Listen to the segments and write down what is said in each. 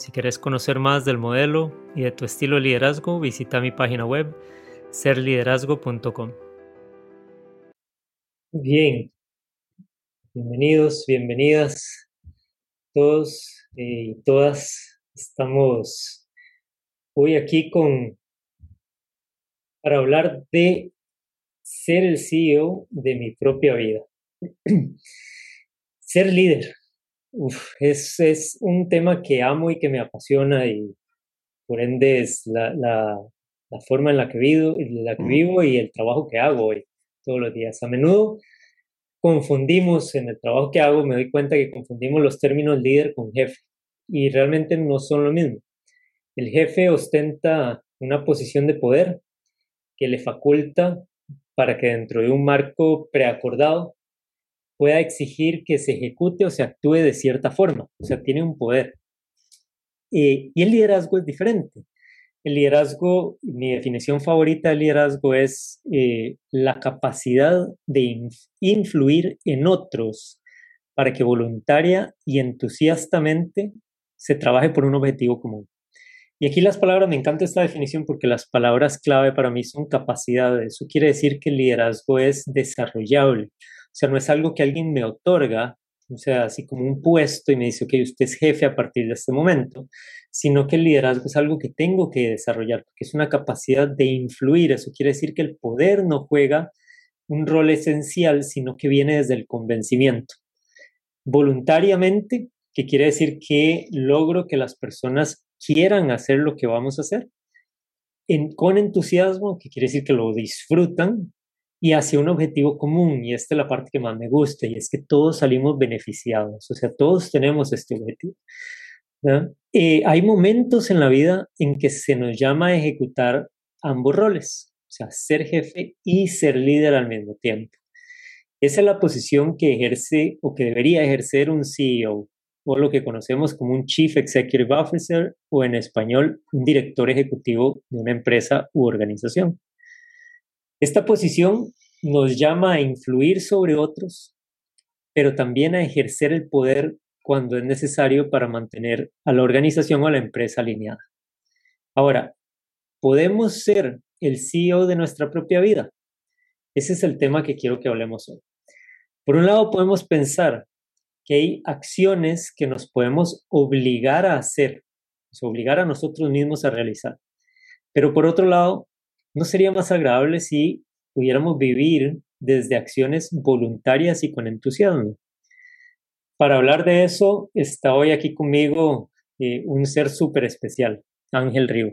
Si quieres conocer más del modelo y de tu estilo de liderazgo, visita mi página web serliderazgo.com. Bien, bienvenidos, bienvenidas todos y todas. Estamos hoy aquí con para hablar de ser el CEO de mi propia vida. ser líder. Uf, es, es, un tema que amo y que me apasiona y por ende es la, la, la forma en la que, vivo, en la que vivo y el trabajo que hago hoy, todos los días. A menudo confundimos en el trabajo que hago, me doy cuenta que confundimos los términos líder con jefe y realmente no son lo mismo. El jefe ostenta una posición de poder que le faculta para que dentro de un marco preacordado pueda exigir que se ejecute o se actúe de cierta forma, o sea, tiene un poder. y el liderazgo es diferente. El liderazgo, mi definición favorita del liderazgo es eh, la capacidad de influir en otros para que voluntaria y entusiastamente se trabaje por un objetivo común. Y aquí las palabras, me encanta esta definición porque las palabras clave para mí son capacidades. Eso quiere decir que el liderazgo es desarrollable. O sea, no es algo que alguien me otorga, o sea, así como un puesto y me dice, ok, usted es jefe a partir de este momento, sino que el liderazgo es algo que tengo que desarrollar, porque es una capacidad de influir. Eso quiere decir que el poder no juega un rol esencial, sino que viene desde el convencimiento. Voluntariamente, que quiere decir que logro que las personas quieran hacer lo que vamos a hacer. Con entusiasmo, que quiere decir que lo disfrutan, y hacia un objetivo común. Y esta es la parte que más me gusta, y es que todos salimos beneficiados, o sea, todos tenemos este objetivo. Eh, hay momentos en la vida en que se nos llama a ejecutar ambos roles, o sea, ser jefe y ser líder al mismo tiempo. Esa es la posición que ejerce o que debería ejercer un CEO o lo que conocemos como un Chief Executive Officer o en español un director ejecutivo de una empresa u organización. Esta posición nos llama a influir sobre otros, pero también a ejercer el poder cuando es necesario para mantener a la organización o a la empresa alineada. Ahora, ¿podemos ser el CEO de nuestra propia vida? Ese es el tema que quiero que hablemos hoy. Por un lado, podemos pensar que hay acciones que nos podemos obligar a hacer, obligar a nosotros mismos a realizar. Pero por otro lado, ¿No sería más agradable si pudiéramos vivir desde acciones voluntarias y con entusiasmo? Para hablar de eso, está hoy aquí conmigo eh, un ser súper especial, Ángel Río,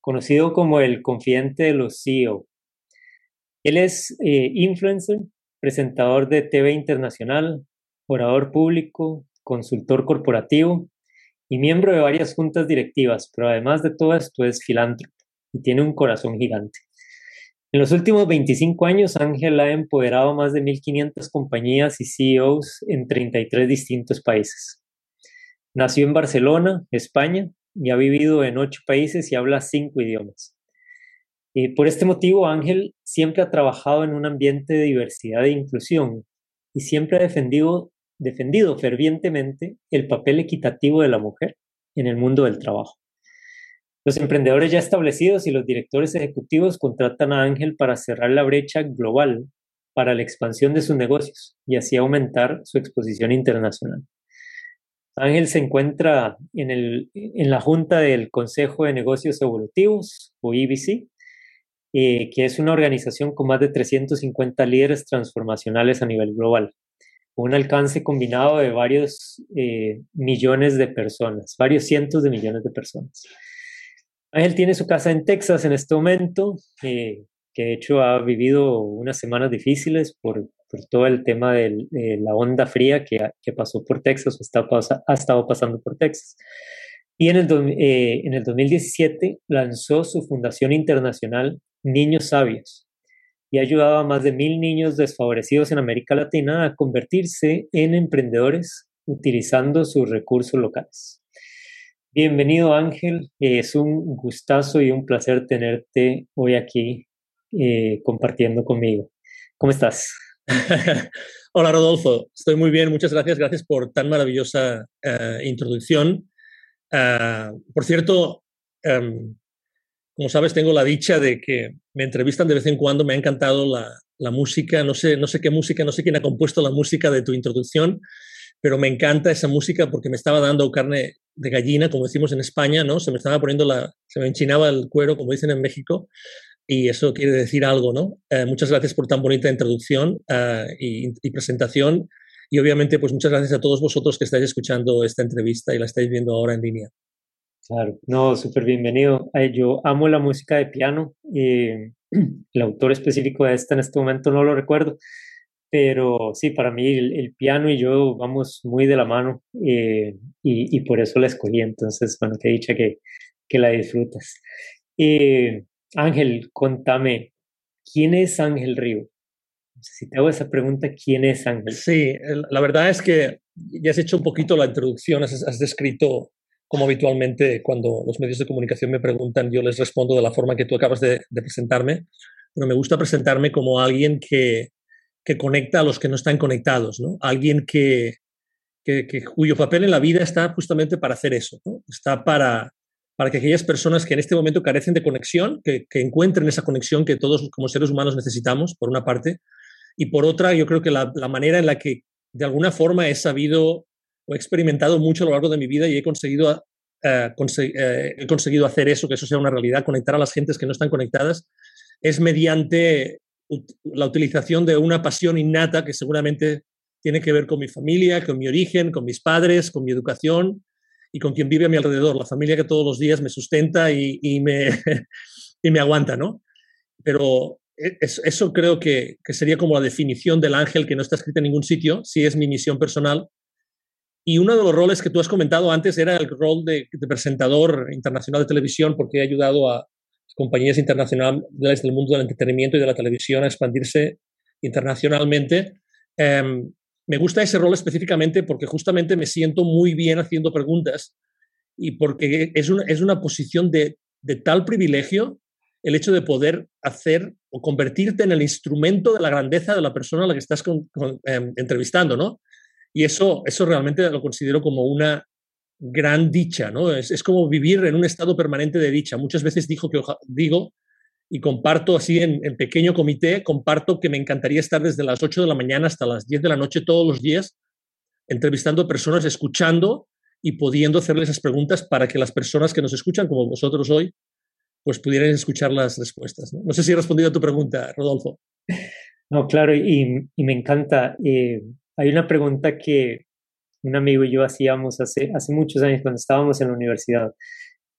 conocido como el confidente de los CEO. Él es eh, influencer, presentador de TV internacional, orador público, consultor corporativo y miembro de varias juntas directivas, pero además de todo esto es filántropo y tiene un corazón gigante. En los últimos 25 años, Ángel ha empoderado más de 1.500 compañías y CEOs en 33 distintos países. Nació en Barcelona, España, y ha vivido en ocho países y habla cinco idiomas. Y por este motivo, Ángel siempre ha trabajado en un ambiente de diversidad e inclusión y siempre ha defendido, defendido fervientemente el papel equitativo de la mujer en el mundo del trabajo. Los emprendedores ya establecidos y los directores ejecutivos contratan a Ángel para cerrar la brecha global para la expansión de sus negocios y así aumentar su exposición internacional. Ángel se encuentra en, el, en la Junta del Consejo de Negocios Evolutivos, o IBC, eh, que es una organización con más de 350 líderes transformacionales a nivel global, un alcance combinado de varios eh, millones de personas, varios cientos de millones de personas. Ángel tiene su casa en Texas en este momento, eh, que de hecho ha vivido unas semanas difíciles por, todo el tema de la onda fría que, pasó por Texas o está, ha estado pasando por Texas. Y en el, eh, en el 2017 lanzó su fundación internacional Niños Sabios y ha ayudado a más de mil niños desfavorecidos en América Latina a convertirse en emprendedores utilizando sus recursos locales. Bienvenido Ángel, es un gustazo y un placer tenerte hoy aquí eh, compartiendo conmigo. ¿Cómo estás? Hola Rodolfo, estoy muy bien, muchas gracias, gracias por tan maravillosa eh, introducción. Ah, por cierto, em, como sabes, tengo la dicha de que me entrevistan de vez en cuando, me ha encantado la, la, música, no sé, no sé qué música, no sé quién ha compuesto la música de tu introducción, pero me encanta esa música porque me estaba dando carne de gallina, como decimos en España, ¿no? Se me estaba poniendo la, se me enchinaba el cuero, como dicen en México, y eso quiere decir algo, ¿no? Eh, muchas gracias por tan bonita introducción uh, y, y, presentación. Y obviamente, pues muchas gracias a todos vosotros que estáis escuchando esta entrevista y la estáis viendo ahora en línea. Claro, no, súper bienvenido. Yo amo la música de piano. Eh, el autor específico de esta en este momento no lo recuerdo, pero sí, para mí el, piano y yo vamos muy de la mano eh, y, y, por eso la escogí. Entonces, bueno, te he dicho que, que la disfrutas. Eh, Ángel, contame, ¿quién es Ángel Río? Si te hago esa pregunta, ¿quién es Ángel? Sí, la verdad es que ya has hecho un poquito la introducción, has, descrito como habitualmente cuando los medios de comunicación me preguntan, yo les respondo de la forma que tú acabas de, presentarme, pero me gusta presentarme como alguien que, que, conecta a los que no están conectados, ¿no? Alguien que, que, cuyo papel en la vida está justamente para hacer eso. Está para, para que aquellas personas que en este momento carecen de conexión, que, encuentren esa conexión que todos como seres humanos necesitamos, por una parte, y por otra, yo creo que la, manera en la que de alguna forma he sabido o he experimentado mucho a lo largo de mi vida y he conseguido, eh, eh, he conseguido hacer eso, que eso sea una realidad, conectar a las gentes que no están conectadas, es mediante la utilización de una pasión innata que seguramente tiene que ver con mi familia, con mi origen, con mis padres, con mi educación, y con quien vive a mi alrededor, la familia que todos los días me sustenta y, me, y me aguanta, ¿no? Pero e, eso creo que, que, sería como la definición del ángel que no está escrita en ningún sitio, si es mi misión personal. Y uno de los roles que tú has comentado antes era el rol de, presentador internacional de televisión, porque he ayudado a compañías internacionales del mundo del entretenimiento y de la televisión a expandirse internacionalmente. Um, me gusta ese rol específicamente porque justamente me siento muy bien haciendo preguntas y porque es una, es una posición de, de tal privilegio el hecho de poder hacer o convertirte en el instrumento de la grandeza de la persona a la que estás em, entrevistando, ¿no? Y eso, eso realmente lo considero como una gran dicha, ¿no? Es, es, como vivir en un estado permanente de dicha. Muchas veces digo que, digo y comparto así en, pequeño comité, comparto que me encantaría estar desde las 8 de la mañana hasta las 10 de la noche todos los días entrevistando a personas, escuchando y pudiendo hacerles esas preguntas para que las personas que nos escuchan, como vosotros hoy, pues pudieran escuchar las respuestas. No, sé si he respondido a tu pregunta, Rodolfo. No, claro, y, me encanta. Eh, hay una pregunta que un amigo y yo hacíamos hace, muchos años cuando estábamos en la universidad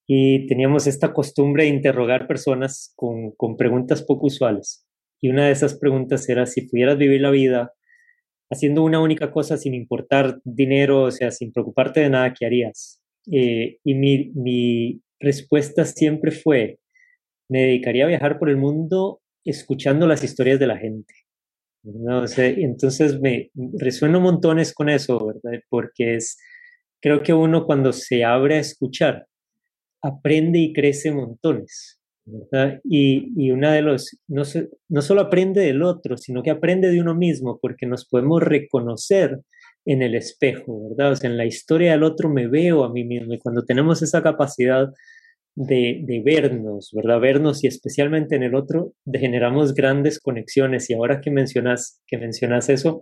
y teníamos esta costumbre de interrogar personas con, preguntas poco usuales. Y una de esas preguntas era si pudieras vivir la vida haciendo una única cosa sin importar dinero, o sea, sin preocuparte de nada, ¿qué harías? Eh, y mi respuesta siempre fue, me dedicaría a viajar por el mundo escuchando las historias de la gente. ¿No? sé entonces me resueno montones con eso, ¿verdad? Porque es, creo que uno cuando se abre a escuchar, aprende y crece montones. Y, y, una de los, no, no solo aprende del otro, sino que aprende de uno mismo, porque nos podemos reconocer en el espejo, ¿verdad? O sea, en la historia del otro me veo a mí mismo. Y cuando tenemos esa capacidad de, vernos, ¿verdad? Vernos y especialmente en el otro, generamos grandes conexiones. Y ahora que mencionas, que mencionas eso,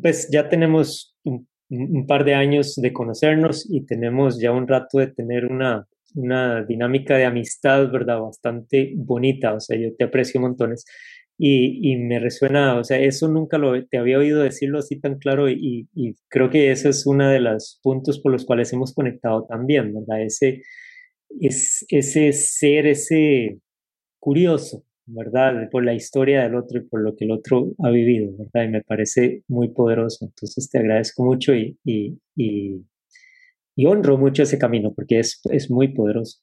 pues ya tenemos un, un par de años de conocernos y tenemos ya un rato de tener una, una dinámica de amistad, ¿verdad? Bastante bonita, o sea, yo te aprecio montones y, y me resuena, o sea, eso nunca lo te había oído decirlo así tan claro y, y creo que ese es uno de los puntos por los cuales hemos conectado también, ¿verdad? Ese, es, ese ser, ese curioso, ¿verdad? Por la historia del otro y por lo que el otro ha vivido, ¿verdad? Y me parece muy poderoso. Entonces te agradezco mucho y, y, y honro mucho ese camino porque es, es muy poderoso.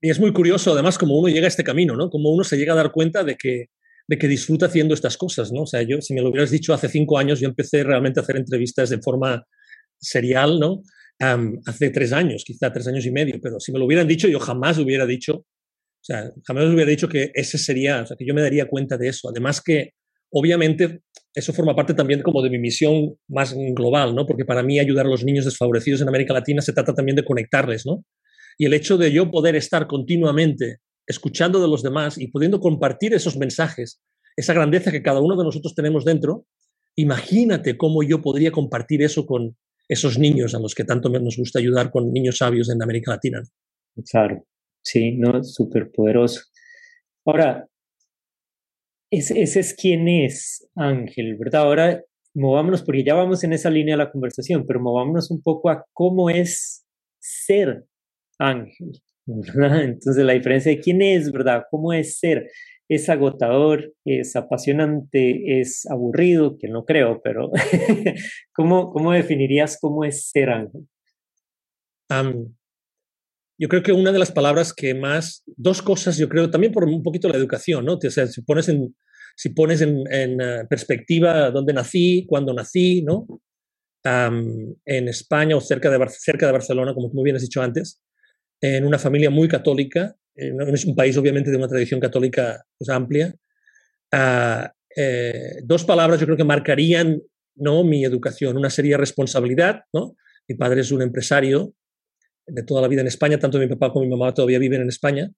Y es muy curioso, además, como uno llega a este camino, ¿no? Como uno se llega a dar cuenta de que, de que disfruta haciendo estas cosas, ¿no? O sea, yo, si me lo hubieras dicho hace cinco años, yo empecé realmente a hacer entrevistas de forma serial, ¿no? Hace tres años, quizá tres años y medio, pero si me lo hubieran dicho, yo jamás hubiera dicho, o sea, jamás hubiera dicho que ese sería, o sea, que yo me daría cuenta de eso. Además que, obviamente, eso forma parte también como de mi misión más global, ¿no? Porque para mí ayudar a los niños desfavorecidos en América Latina se trata también de conectarles, ¿no? Y el hecho de yo poder estar continuamente escuchando de los demás y pudiendo compartir esos mensajes, esa grandeza que cada uno de nosotros tenemos dentro, imagínate cómo yo podría compartir eso con esos niños a los que tanto nos gusta ayudar con niños sabios en América Latina. Claro, sí, no, súper poderoso. Ahora, ese, es quién es Ángel, ¿verdad? Ahora movámonos, porque ya vamos en esa línea de la conversación, pero movámonos un poco a cómo es ser ángel, Entonces la diferencia de quién es, ¿verdad? ¿Cómo es ser? ¿Es agotador? ¿Es apasionante? ¿Es aburrido? Que no creo, pero ¿cómo, ¿cómo definirías cómo es ser ángel? yo creo que una de las palabras que más, dos cosas, yo creo, también por un poquito la educación, ¿no? O sea, si pones en, si pones en, eh, perspectiva dónde nací, cuándo nací, ¿no? en España o cerca de, cerca de Barcelona, como tú muy bien has dicho antes, en una familia muy católica, es un país obviamente de una tradición católica pues, amplia. Ah, eh, dos palabras yo creo que marcarían ¿no? mi educación. Una sería responsabilidad. ¿no? Mi padre es un empresario de toda la vida en España, tanto mi papá como mi mamá todavía viven en España.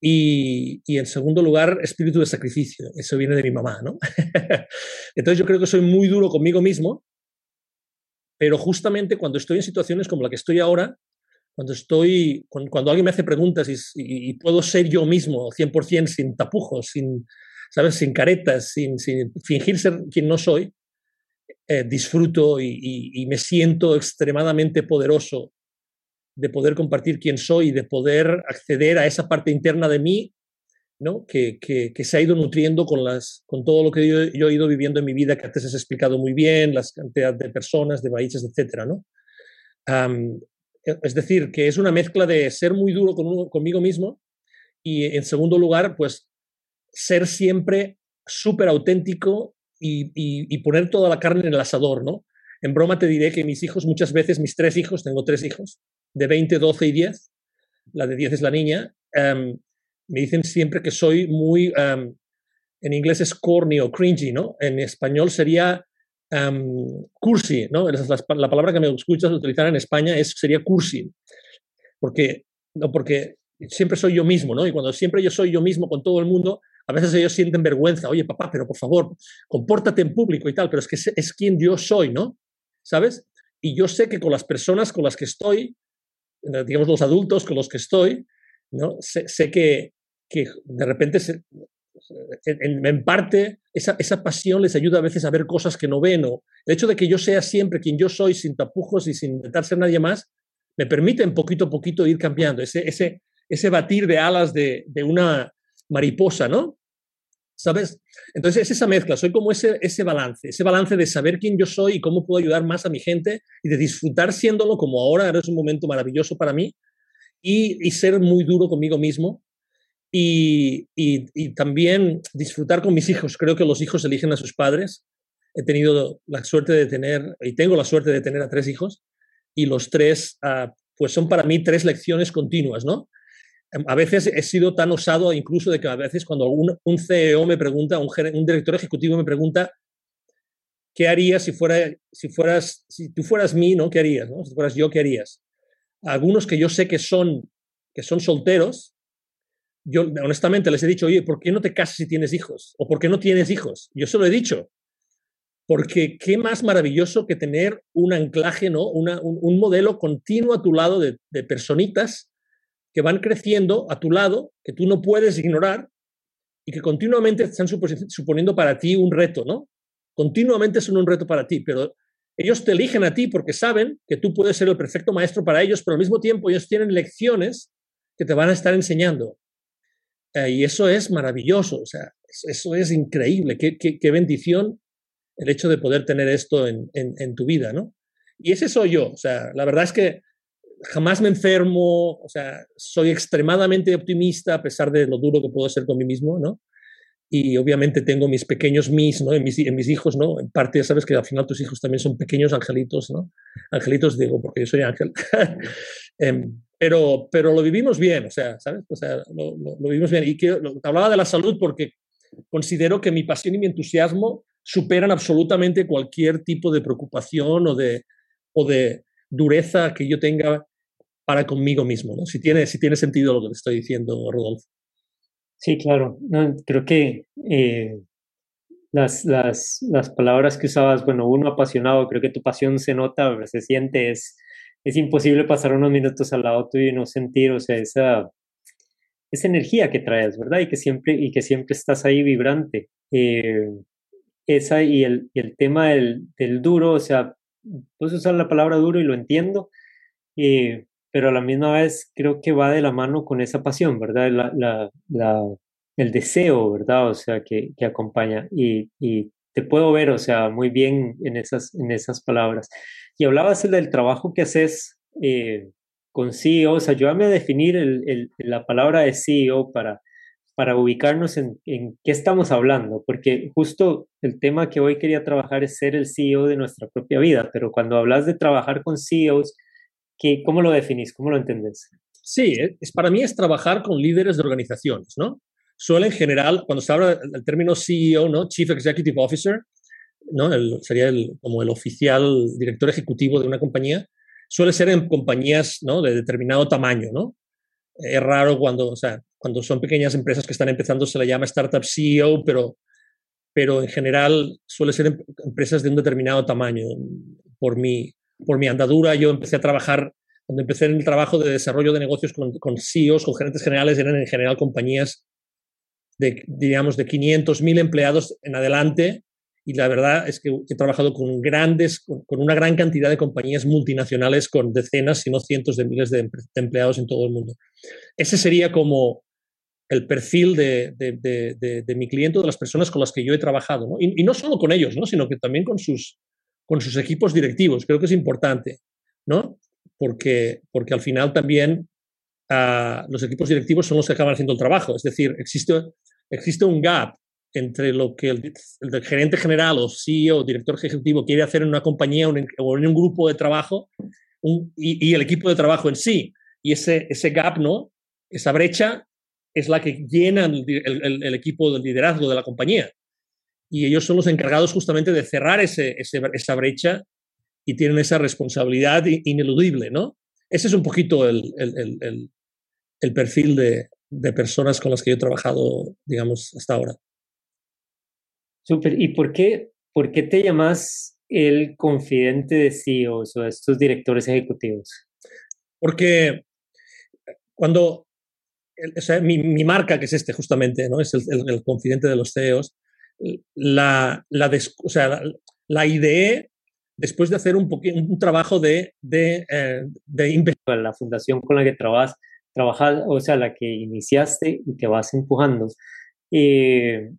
Y, y en segundo lugar, espíritu de sacrificio. Eso viene de mi mamá. ¿no? Entonces yo creo que soy muy duro conmigo mismo, pero justamente cuando estoy en situaciones como la que estoy ahora, cuando estoy, cuando, alguien me hace preguntas y, puedo ser yo mismo 100% sin tapujos, sin, ¿sabes? sin caretas, sin, fingir ser quien no soy, eh, disfruto y, me siento extremadamente poderoso de poder compartir quién soy y de poder acceder a esa parte interna de mí ¿no? que, que, se ha ido nutriendo con, las, con todo lo que yo, he ido viviendo en mi vida, que antes has explicado muy bien, las cantidades de personas, de países, etc. ¿no? Es decir, que es una mezcla de ser muy duro con conmigo mismo y, en segundo lugar, pues ser siempre súper auténtico y, poner toda la carne en el asador, ¿no? En broma te diré que mis hijos, muchas veces, mis tres hijos, tengo tres hijos, de 20, 12 y 10, la de 10 es la niña, em, me dicen siempre que soy muy, em, en inglés es corny o cringy, ¿no? En español sería cursi, ¿no? La, palabra que me escuchas utilizar en España es, sería cursi, porque, no, porque siempre soy yo mismo, ¿no? Y cuando siempre yo soy yo mismo con todo el mundo, a veces ellos sienten vergüenza, oye papá, pero por favor, compórtate en público y tal, pero es que es, quien yo soy, ¿no? ¿Sabes? Y yo sé que con las personas con las que estoy, digamos los adultos con los que estoy, ¿no? Sé, sé que, que de repente se, en, parte, esa, esa, pasión les ayuda a veces a ver cosas que no ven. El hecho de que yo sea siempre quien yo soy, sin tapujos y sin intentar ser nadie más, me permite en poquito a poquito ir cambiando. Ese, ese, ese batir de alas de, de una mariposa, ¿no? ¿Sabes? Entonces es esa mezcla, soy como ese, ese balance, ese balance de saber quién yo soy y cómo puedo ayudar más a mi gente y de disfrutar siéndolo como ahora, ahora es un momento maravilloso para mí y, y ser muy duro conmigo mismo y, también disfrutar con mis hijos. Creo que los hijos eligen a sus padres. He tenido la suerte de tener, y tengo la suerte de tener a tres hijos, y los tres, uh, pues son para mí tres lecciones continuas, ¿no? Em, a veces he sido tan osado incluso de que a veces cuando un, un CEO me pregunta, un, un director ejecutivo me pregunta, ¿qué harías si, fuera, si, fueras, si tú fueras mí, ¿no? ¿Qué harías? ¿no? Si fueras yo, ¿qué harías? Algunos que yo sé que son, que son solteros, yo honestamente les he dicho, oye, ¿por qué no te casas si tienes hijos? ¿O por qué no tienes hijos? Yo se lo he dicho. Porque qué más maravilloso que tener un anclaje, ¿no? un, modelo continuo a tu lado de, personitas que van creciendo a tu lado, que tú no puedes ignorar y que continuamente están suponiendo para ti un reto, ¿no? Continuamente son un reto para ti, pero ellos te eligen a ti porque saben que tú puedes ser el perfecto maestro para ellos, pero al mismo tiempo ellos tienen lecciones que te van a estar enseñando. Eh, y eso es maravilloso, o sea, eso es increíble, qué, qué, bendición el hecho de poder tener esto en, en, tu vida, ¿no? Y ese soy yo. O sea, la verdad es que jamás me enfermo, o sea, soy extremadamente optimista a pesar de lo duro que puedo ser con mí mismo, ¿no? Y obviamente tengo mis pequeños mis, ¿no? En mis, en mis hijos, ¿no? En parte, sabes que al final tus hijos también son pequeños angelitos, ¿no? Angelitos digo, porque yo soy ángel. Em, pero, pero lo vivimos bien, o sea, ¿sabes? O sea, lo, lo, vivimos bien. Y que, hablaba de la salud porque considero que mi pasión y mi entusiasmo superan absolutamente cualquier tipo de preocupación o de, o de dureza que yo tenga para conmigo mismo, ¿no? Si tiene, si tiene sentido lo que te estoy diciendo, Rodolfo. Sí, claro. creo que eh, las, las, las, palabras que usabas, bueno, uno apasionado, creo que tu pasión se nota, se siente, es, es imposible pasar unos minutos al lado tuyo y no sentir, o sea, esa, esa energía que traes, ¿verdad? Y que siempre, y que siempre estás ahí vibrante. Eh, esa y el, y el tema del, del, duro, o sea, puedes usar la palabra duro y lo entiendo, eh, pero a la misma vez creo que va de la mano con esa pasión, ¿verdad? La, la, la, el deseo, ¿verdad? O sea, que, que acompaña. Y, y, te puedo ver, o sea, muy bien en esas, en esas palabras. Y hablabas del trabajo que haces eh, con CEO, o sea, ayúdame a definir el, el, la palabra de CEO para, para ubicarnos en, en, qué estamos hablando, porque justo el tema que hoy quería trabajar es ser el CEO de nuestra propia vida, pero cuando hablas de trabajar con CEOs, ¿qué, ¿cómo lo definís? ¿Cómo lo entendés? Sí, es, para mí es trabajar con líderes de organizaciones, ¿no? Suele en general, cuando se habla del término CEO, ¿no? Chief Executive Officer, ¿no? El, sería como el oficial director ejecutivo de una compañía, suele ser en compañías ¿no? de determinado tamaño, ¿no? Es raro cuando, o sea, cuando son pequeñas empresas que están empezando se le llama startup CEO, pero, pero en general suele ser em, empresas de un determinado tamaño. Por mi, por mi andadura yo empecé a trabajar, cuando empecé en el trabajo de desarrollo de negocios con, con CEOs, con gerentes generales, eran en general compañías de, digamos, de 500, 1000 empleados en adelante, y la verdad es que he trabajado con grandes, con, una gran cantidad de compañías multinacionales con decenas, si no cientos de miles de, empleados en todo el mundo. Ese sería como el perfil de, de, de, mi cliente, de las personas con las que yo he trabajado. ¿no? Y, no solo con ellos, ¿no? sino que también con sus, con sus equipos directivos. Creo que es importante, ¿no? Porque, porque al final también uh, los equipos directivos son los que acaban haciendo el trabajo. Es decir, existe, existe un gap entre lo que el, gerente general o CEO o director ejecutivo quiere hacer en una compañía o en, un grupo de trabajo y, el equipo de trabajo en sí. Y ese, ese gap, ¿no? Esa brecha es la que llena el, equipo de liderazgo de la compañía. Y ellos son los encargados justamente de cerrar ese, esa brecha y tienen esa responsabilidad ineludible, ¿no? Ese es un poquito el, perfil de, de personas con las que yo he trabajado, digamos, hasta ahora. Súper. ¿Y por qué, por qué te llamas el confidente de CEOs o de estos directores ejecutivos? Porque cuando, o sea, mi, mi, marca, que es este justamente, ¿no? es el, el, confidente de los CEOs, la, la, o sea, la, la después de hacer un, un trabajo de, de, eh, de La fundación con la que trabajas, trabajas, o sea, la que iniciaste y que vas empujando. Eh,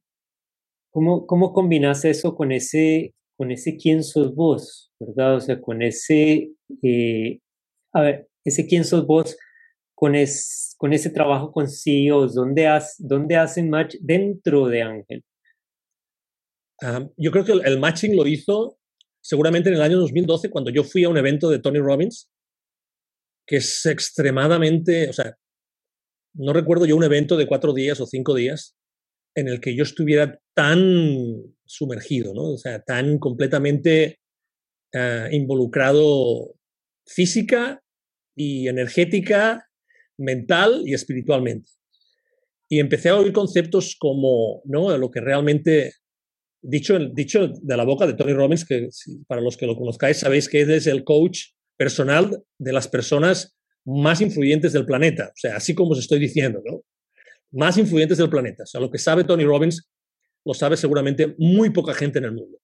¿Cómo, cómo combinas eso con ese, con ese quién sos vos, verdad? O sea, con ese, eh, a ver, ese quién sos vos, con, es, con ese trabajo con CEOs, ¿dónde, has, dónde hacen match dentro de Ángel? Yo creo que el, matching lo hizo seguramente en el año 2012 cuando yo fui a un evento de Tony Robbins, que es extremadamente, o sea, no recuerdo yo un evento de cuatro días o cinco días en el que yo estuviera tan sumergido, ¿no? O sea, tan completamente uh, involucrado física y energética, mental y espiritualmente. Y empecé a oír conceptos como, ¿no? Lo que realmente, dicho, dicho de la boca de Tony Robbins, que para los que lo conozcáis sabéis que es el coach personal de las personas más influyentes del planeta. O sea, así como os estoy diciendo, ¿no? más influyentes del planeta. O sea, lo que sabe Tony Robbins lo sabe seguramente muy poca gente en el mundo.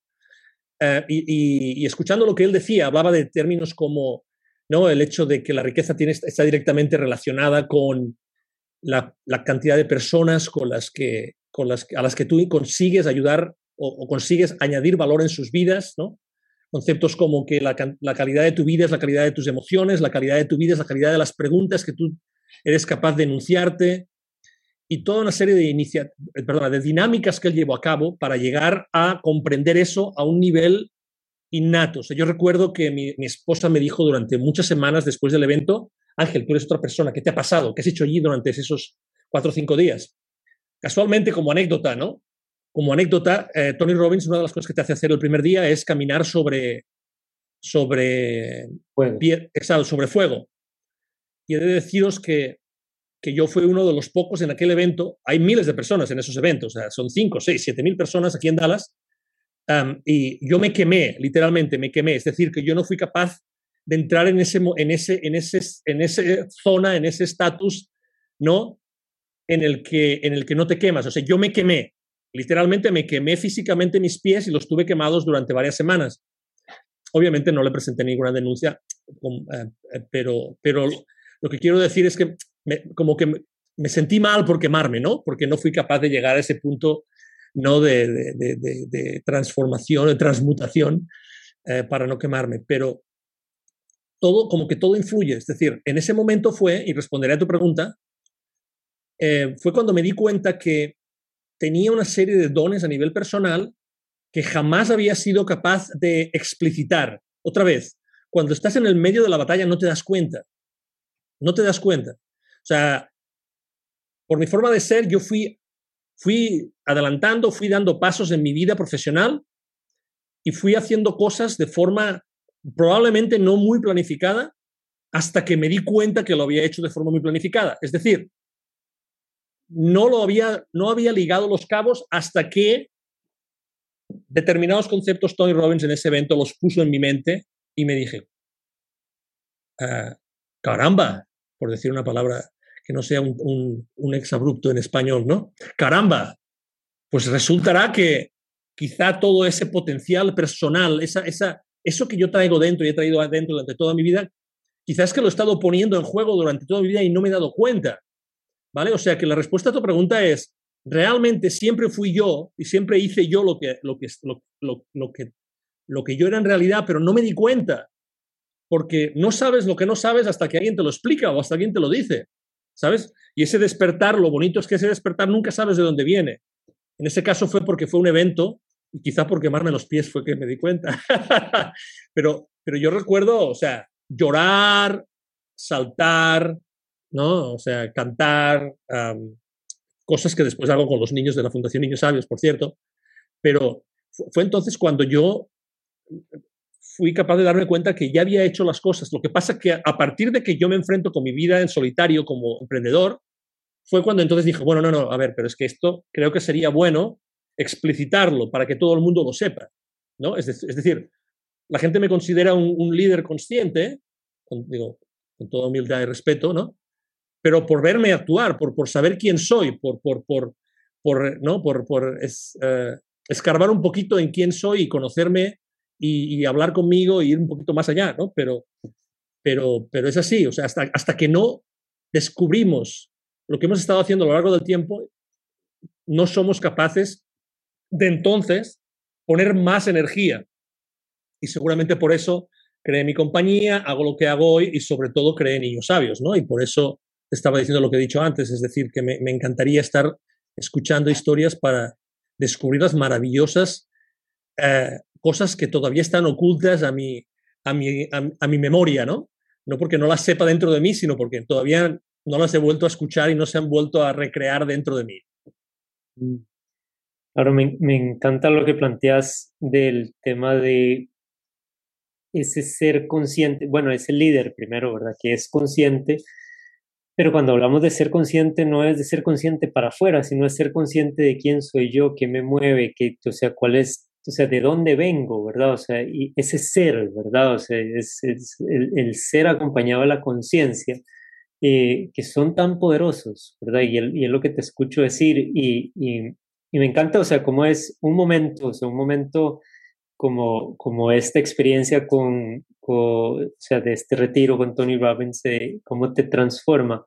Eh, y, escuchando lo que él decía, hablaba de términos como ¿no? el hecho de que la riqueza tiene, está directamente relacionada con la, cantidad de personas con las que, con las, a las que tú consigues ayudar o, consigues añadir valor en sus vidas. ¿no? conceptos como que la, la, calidad de tu vida es la calidad de tus emociones, la calidad de tu vida es la calidad de las preguntas que tú eres capaz de enunciarte y toda una serie de, perdona, de dinámicas que él llevó a cabo para llegar a comprender eso a un nivel innato. O sea, yo recuerdo que mi, mi, esposa me dijo durante muchas semanas después del evento, Ángel, tú eres otra persona, ¿qué te ha pasado? ¿Qué has hecho allí durante esos cuatro o cinco días? Casualmente, como anécdota, ¿no? Como anécdota, eh, Tony Robbins, una de las cosas que te hace hacer el primer día es caminar sobre, sobre. Pie, sobre fuego. Y he de deciros que que yo fui uno de los pocos en aquel evento. Hay miles de personas en esos eventos, o sea, son 5, 6, 7 mil personas aquí en Dallas. Um, y yo me quemé, literalmente me quemé. Es decir, que yo no fui capaz de entrar en ese, en ese, en ese, en ese zona, en ese estatus, ¿no? En el, que, en el que no te quemas. O sea, yo me quemé. Literalmente me quemé físicamente mis pies y los tuve quemados durante varias semanas. Obviamente no le presenté ninguna denuncia, eh, eh, pero, pero lo que quiero decir es que como que me, sentí mal por quemarme, ¿no? Porque no fui capaz de llegar a ese punto, ¿no? De, de, de, transformación, de transmutación, eh, para no quemarme. Pero todo, como que todo influye. Es decir, en ese momento fue, y responderé a tu pregunta, fue cuando me di cuenta que tenía una serie de dones a nivel personal que jamás había sido capaz de explicitar. Otra vez, cuando estás en el medio de la batalla no te das cuenta. No te das cuenta. O sea, por mi forma de ser, yo fui, fui adelantando, fui dando pasos en mi vida profesional y fui haciendo cosas de forma probablemente no muy planificada hasta que me di cuenta que lo había hecho de forma muy planificada. Es decir, no lo había, no había ligado los cabos hasta que determinados conceptos Tony Robbins en ese evento los puso en mi mente y me dije, ah, caramba, por decir una palabra que no sea un, un, exabrupto en español, ¿no? Caramba, pues resultará que quizá todo ese potencial personal, esa, esa, eso que yo traigo dentro y he traído adentro durante toda mi vida, quizás que lo he estado poniendo en juego durante toda mi vida y no me he dado cuenta. ¿Vale? O sea que la respuesta a tu pregunta es, realmente siempre fui yo y siempre hice yo lo que, lo que, lo, lo, que, lo que yo era en realidad, pero no me di cuenta. Porque no sabes lo que no sabes hasta que alguien te lo explica o hasta alguien te lo dice. ¿sabes? Y ese despertar, lo bonito es que ese despertar nunca sabes de dónde viene. En ese caso fue porque fue un evento y quizá por quemarme los pies fue que me di cuenta. pero, pero yo recuerdo, o sea, llorar, saltar, ¿no? O sea, cantar, cosas que después hago con los niños de la Fundación Niños Sabios, por cierto. Pero fue entonces cuando yo fui capaz de darme cuenta que ya había hecho las cosas. Lo que pasa que a partir de que yo me enfrento con mi vida en solitario como emprendedor, fue cuando entonces dije, bueno, no, no, a ver, pero es que esto creo que sería bueno explicitarlo para que todo el mundo lo sepa. ¿no? Es, es decir, la gente me considera un, líder consciente, con, digo, con toda humildad y respeto, ¿no? Pero por verme actuar, por, por saber quién soy, por, por, por, por ¿no? por, por es, eh, escarbar un poquito en quién soy y conocerme y, hablar conmigo y ir un poquito más allá, ¿no? Pero, pero, pero es así, o sea, hasta, hasta que no descubrimos lo que hemos estado haciendo a lo largo del tiempo, no somos capaces de entonces poner más energía. Y seguramente por eso creé mi compañía, hago lo que hago hoy y sobre todo creé Niños Sabios, ¿no? Y por eso estaba diciendo lo que he dicho antes, es decir, que me, encantaría estar escuchando historias para descubrir las maravillosas eh, cosas que todavía están ocultas a mi, a mi, a, mi memoria, ¿no? No porque no las sepa dentro de mí, sino porque todavía no las he vuelto a escuchar y no se han vuelto a recrear dentro de mí. Claro, me, me encanta lo que planteas del tema de ese ser consciente, bueno, ese líder primero, ¿verdad? Que es consciente, pero cuando hablamos de ser consciente no es de ser consciente para afuera, sino es ser consciente de quién soy yo, qué me mueve, qué, o sea, cuál es o sea, de dónde vengo, ¿verdad? O sea, y ese ser, ¿verdad? O sea, es, el, ser acompañado de la conciencia, eh, que son tan poderosos, ¿verdad? Y, y, es lo que te escucho decir, y, y, y, me encanta, o sea, cómo es un momento, o sea, un momento como, como esta experiencia con, o sea, de este retiro con Tony Robbins, cómo te transforma.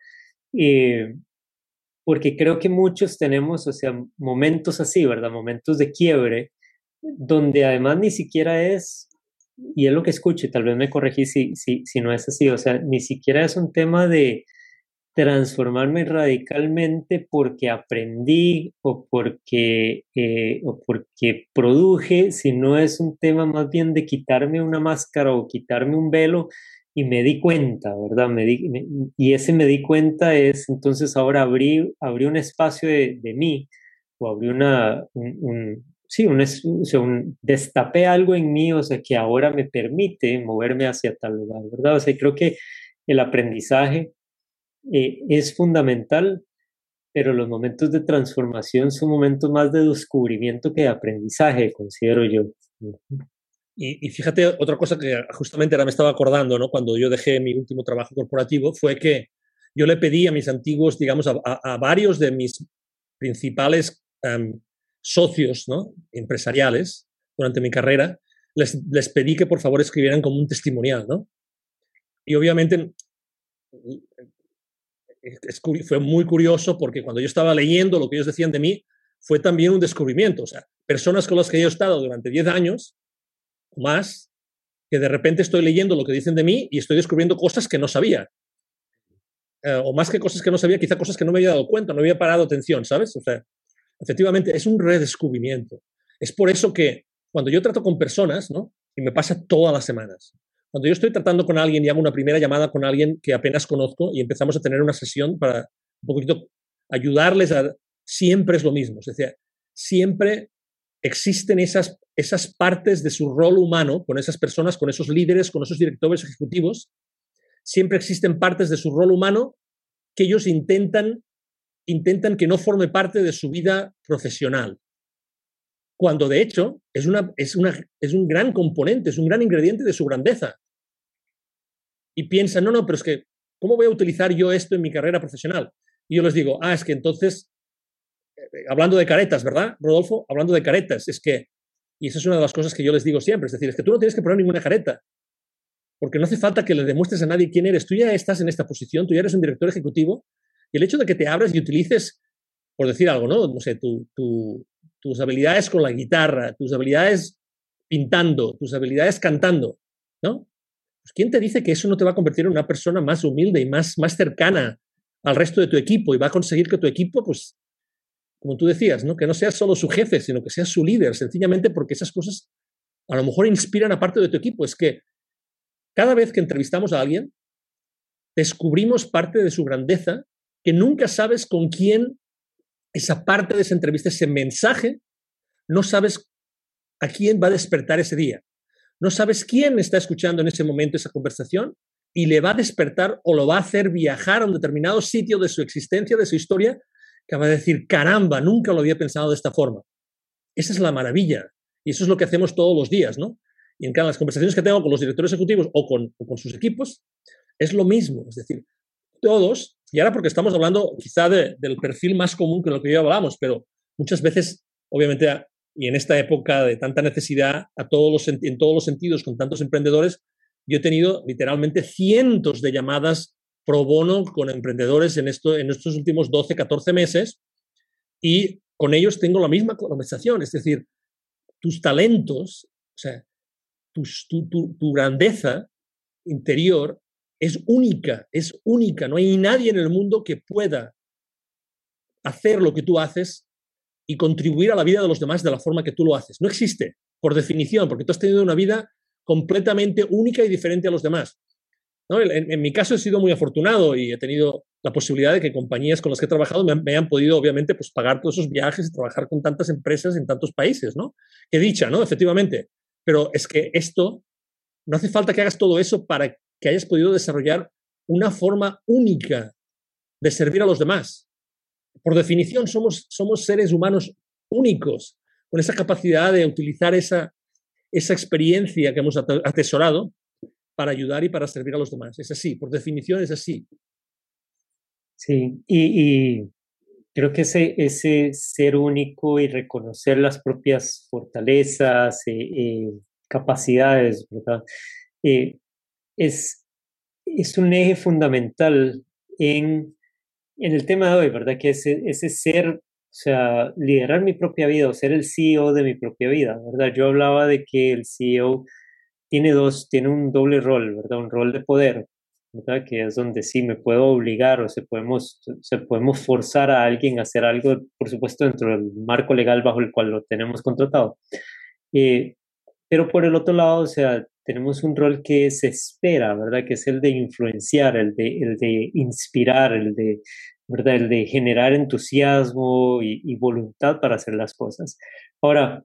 Eh, porque creo que muchos tenemos, o sea, momentos así, ¿verdad? Momentos de quiebre, donde además ni siquiera es y es lo que escucho, y tal vez me corregí si, si, si no es así, o sea, ni siquiera es un tema de transformarme radicalmente porque aprendí o porque, eh, o porque produje, sino es un tema más bien de quitarme una máscara o quitarme un velo y me di cuenta, ¿verdad? Me y ese me di cuenta es, entonces ahora abrí, abrí un espacio de, de mí o abrí una, un, sí, un, o un, destapé algo en mí, o sea, que ahora me permite moverme hacia tal lugar, ¿verdad? O sea, creo que el aprendizaje eh, es fundamental, pero los momentos de transformación son momentos más de descubrimiento que de aprendizaje, considero yo. Y, y, fíjate, otra cosa que justamente ahora me estaba acordando, ¿no? Cuando yo dejé mi último trabajo corporativo, fue que yo le pedí a mis antiguos, digamos, a, a, varios de mis principales em, socios ¿no? empresariales durante mi carrera, les, les, pedí que por favor escribieran como un testimonial, ¿no? Y obviamente fue muy curioso porque cuando yo estaba leyendo lo que ellos decían de mí, fue también un descubrimiento. O sea, personas con las que yo he estado durante 10 años más, que de repente estoy leyendo lo que dicen de mí y estoy descubriendo cosas que no sabía. Eh, o más que cosas que no sabía, quizá cosas que no me había dado cuenta, no había parado atención, ¿sabes? O sea, efectivamente es un redescubrimiento. Es por eso que cuando yo trato con personas, ¿no? Y me pasa todas las semanas, cuando yo estoy tratando con alguien y hago una primera llamada con alguien que apenas conozco y empezamos a tener una sesión para un poquito ayudarles a... Siempre es lo mismo, es decir, siempre existen esas, esas partes de su rol humano con esas personas, con esos líderes, con esos directores ejecutivos, siempre existen partes de su rol humano que ellos intentan, intentan que no forme parte de su vida profesional. Cuando de hecho es, una, es, una, es un gran componente, es un gran ingrediente de su grandeza y piensan, no, no, pero es que, ¿cómo voy a utilizar yo esto en mi carrera profesional? Y yo les digo, ah, es que entonces, eh, hablando de caretas, ¿verdad, Rodolfo? Hablando de caretas, es que, y esa es una de las cosas que yo les digo siempre, es decir, es que tú no tienes que poner ninguna careta, porque no hace falta que le demuestres a nadie quién eres, tú ya estás en esta posición, tú ya eres un director ejecutivo, y el hecho de que te abras y utilices, por decir algo, ¿no? No sé, tu, tu, tus habilidades con la guitarra, tus habilidades pintando, tus habilidades cantando, ¿no? Pues, ¿quién te dice que eso no te va a convertir en una persona más humilde y más, más cercana al resto de tu equipo y va a conseguir que tu equipo, pues, como tú decías, ¿no? que no seas solo su jefe, sino que seas su líder, sencillamente porque esas cosas a lo mejor inspiran a parte de tu equipo. Es que cada vez que entrevistamos a alguien, descubrimos parte de su grandeza que nunca sabes con quién esa parte de esa entrevista, ese mensaje, no sabes a quién va a despertar ese día. No sabes quién está escuchando en ese momento esa conversación y le va a despertar o lo va a hacer viajar a un determinado sitio de su existencia, de su historia, que va a decir, caramba, nunca lo había pensado de esta forma. Esa es la maravilla. Y eso es lo que hacemos todos los días, ¿no? Y en cada las conversaciones que tengo con los directores ejecutivos o con sus equipos, es lo mismo. Es decir, todos, y ahora porque estamos hablando quizá del perfil más común que lo que ya hablamos, pero muchas veces, obviamente, y en esta época de tanta necesidad a todos los, en todos los sentidos con tantos emprendedores, yo he tenido literalmente cientos de llamadas pro bono con emprendedores en, esto, en estos últimos 12, 14 meses y con ellos tengo la misma conversación, es decir, tus talentos, o sea, tu, tu, tu grandeza interior es única, es única, no hay nadie en el mundo que pueda hacer lo que tú haces y contribuir a la vida de los demás de la forma que tú lo haces. No existe, por definición, porque tú has tenido una vida completamente única y diferente a los demás. En, mi caso he sido muy afortunado y he tenido la posibilidad de que compañías con las que he trabajado me, hayan podido, obviamente, pues, pagar todos esos viajes y trabajar con tantas empresas en tantos países, ¿no? Qué dicha, ¿no? Efectivamente. Pero es que esto, no hace falta que hagas todo eso para que hayas podido desarrollar una forma única de servir a los demás por definición somos, somos seres humanos únicos, con esa capacidad de utilizar esa, esa experiencia que hemos atesorado para ayudar y para servir a los demás. Es así, por definición es así. Sí, y, creo que ese, ese ser único y reconocer las propias fortalezas, eh, eh, capacidades, ¿verdad? Eh, es, es un eje fundamental en en el tema de hoy, ¿verdad? Que ese, ese ser, o sea, liderar mi propia vida o ser el CEO de mi propia vida, ¿verdad? Yo hablaba de que el CEO tiene dos, tiene un doble rol, ¿verdad? Un rol de poder, ¿verdad? Que es donde sí me puedo obligar o se podemos, se podemos forzar a alguien a hacer algo, por supuesto, dentro del marco legal bajo el cual lo tenemos contratado. Eh, pero por el otro lado, o sea, tenemos un rol que se espera, ¿verdad? Que es el de influenciar, el de, el de inspirar, el de, ¿verdad? El de generar entusiasmo y, y voluntad para hacer las cosas. Ahora,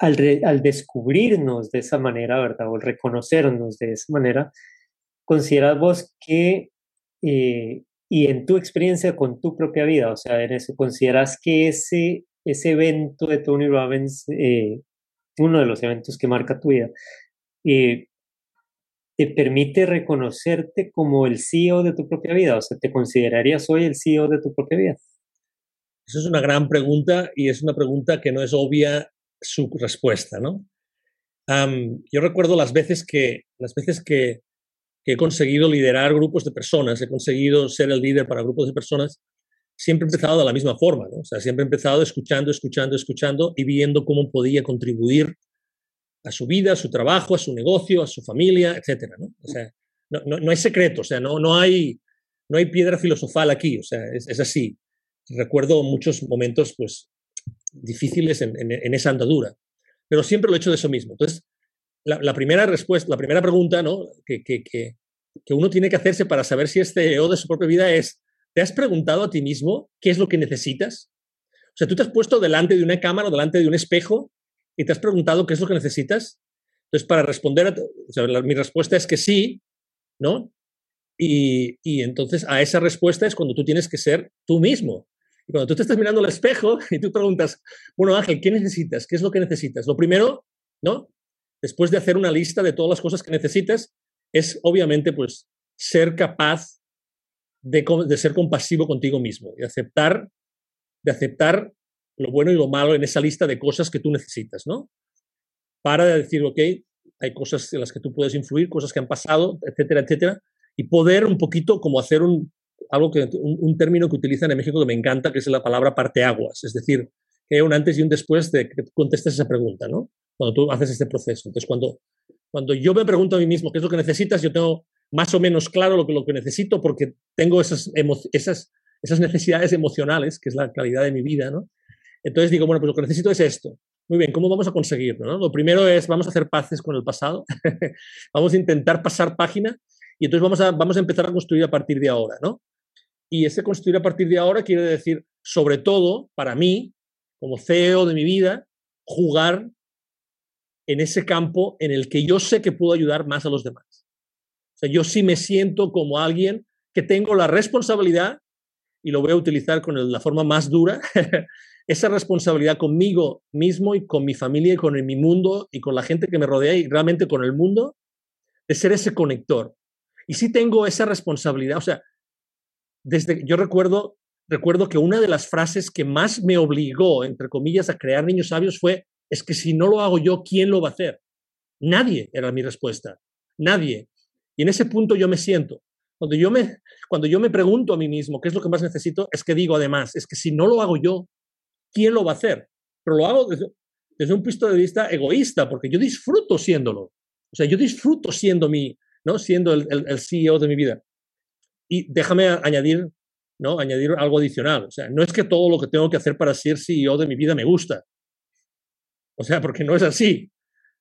al, al, descubrirnos de esa manera, ¿verdad? O reconocernos de esa manera, ¿consideras vos que, eh, y en tu experiencia con tu propia vida, o sea, en eso, ¿consideras que ese, ese evento de Tony Robbins, eh, uno de los eventos que marca tu vida, eh, te permite reconocerte como el CEO de tu propia vida? O sea, ¿te considerarías hoy el CEO de tu propia vida? Esa es una gran pregunta y es una pregunta que no es obvia su respuesta, ¿no? yo recuerdo las veces que, las veces que, he conseguido liderar grupos de personas, he conseguido ser el líder para grupos de personas, siempre he empezado de la misma forma, ¿no? O sea, siempre he empezado escuchando, escuchando, escuchando y viendo cómo podía contribuir a su vida, a su trabajo, a su negocio, a su familia, etcétera, ¿no? O sea, no, no, hay secreto, o sea, no, no, hay, no hay piedra filosofal aquí, o sea, es, así. Recuerdo muchos momentos, pues, difíciles en, esa andadura pero siempre lo he hecho de eso mismo. Entonces, la, primera respuesta, la primera pregunta ¿no? que, que, que, uno tiene que hacerse para saber si es CEO de su propia vida es, ¿te has preguntado a ti mismo qué es lo que necesitas? O sea, tú te has puesto delante de una cámara o delante de un espejo y te has preguntado qué es lo que necesitas. Entonces, para responder, a, mi respuesta es que sí, ¿no? Y, y, entonces a esa respuesta es cuando tú tienes que ser tú mismo. Y cuando tú te estás mirando al espejo y tú preguntas, bueno, Ángel, ¿qué necesitas? ¿Qué es lo que necesitas? Lo primero, ¿no? Después de hacer una lista de todas las cosas que necesitas, es obviamente pues ser capaz de, de ser compasivo contigo mismo y aceptar, de aceptar lo bueno y lo malo en esa lista de cosas que tú necesitas, ¿no? Para decir, ok, hay cosas en las que tú puedes influir, cosas que han pasado, etcétera, etcétera, y poder un poquito como hacer un, algo que, un, término que utilizan en México que me encanta, que es la palabra parteaguas, es decir, que hay un antes y un después de que contestes esa pregunta, ¿no? Cuando tú haces este proceso. Entonces, cuando, cuando yo me pregunto a mí mismo qué es lo que necesitas, yo tengo más o menos claro lo que, lo que necesito porque tengo esas, esas, esas necesidades emocionales, que es la calidad de mi vida, ¿no? Entonces digo, bueno, pues lo que necesito es esto. Muy bien, ¿cómo vamos a conseguirlo? No? Lo primero es, vamos a hacer paces con el pasado, vamos a intentar pasar página y entonces vamos a, vamos a empezar a construir a partir de ahora, ¿no? Y ese construir a partir de ahora quiere decir, sobre todo, para mí, como CEO de mi vida, jugar en ese campo en el que yo sé que puedo ayudar más a los demás. Yo sí me siento como alguien que tengo la responsabilidad, y lo voy a utilizar con la forma más dura, esa responsabilidad conmigo mismo y con mi familia y con mi mundo y con la gente que me rodea y realmente con el mundo, de ser ese conector. Y sí tengo esa responsabilidad, o sea, desde, yo recuerdo, recuerdo que una de las frases que más me obligó, entre comillas, a crear niños sabios fue, es que si no lo hago yo, ¿quién lo va a hacer? Nadie era mi respuesta, nadie. Y en ese punto yo me siento. Cuando yo me, cuando yo me pregunto a mí mismo qué es lo que más necesito, es que digo además, es que si no lo hago yo, ¿quién lo va a hacer? Pero lo hago desde, un punto de vista egoísta, porque yo disfruto siéndolo. O sea, yo disfruto siendo mi, ¿no? Siendo el, el, el CEO de mi vida. Y déjame añadir, ¿no? Añadir algo adicional. O sea, no es que todo lo que tengo que hacer para ser CEO de mi vida me gusta. O sea, porque no es así.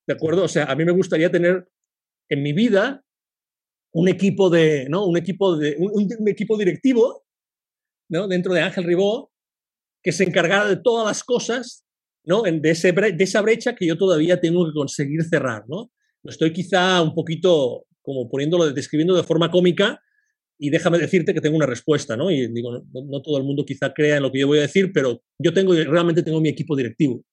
¿De acuerdo? O sea, a mí me gustaría tener en mi vida un equipo de, ¿no? Un equipo de, un, equipo directivo, ¿no? Dentro de Ángel Ribó, que se encargara de todas las cosas, ¿no? De, ese, de esa brecha que yo todavía tengo que conseguir cerrar, ¿no? Estoy quizá un poquito como poniéndolo, describiendo de forma cómica, y déjame decirte que tengo una respuesta, ¿no? Y digo, no, todo el mundo quizá crea en lo que yo voy a decir, pero yo tengo, realmente tengo mi equipo directivo.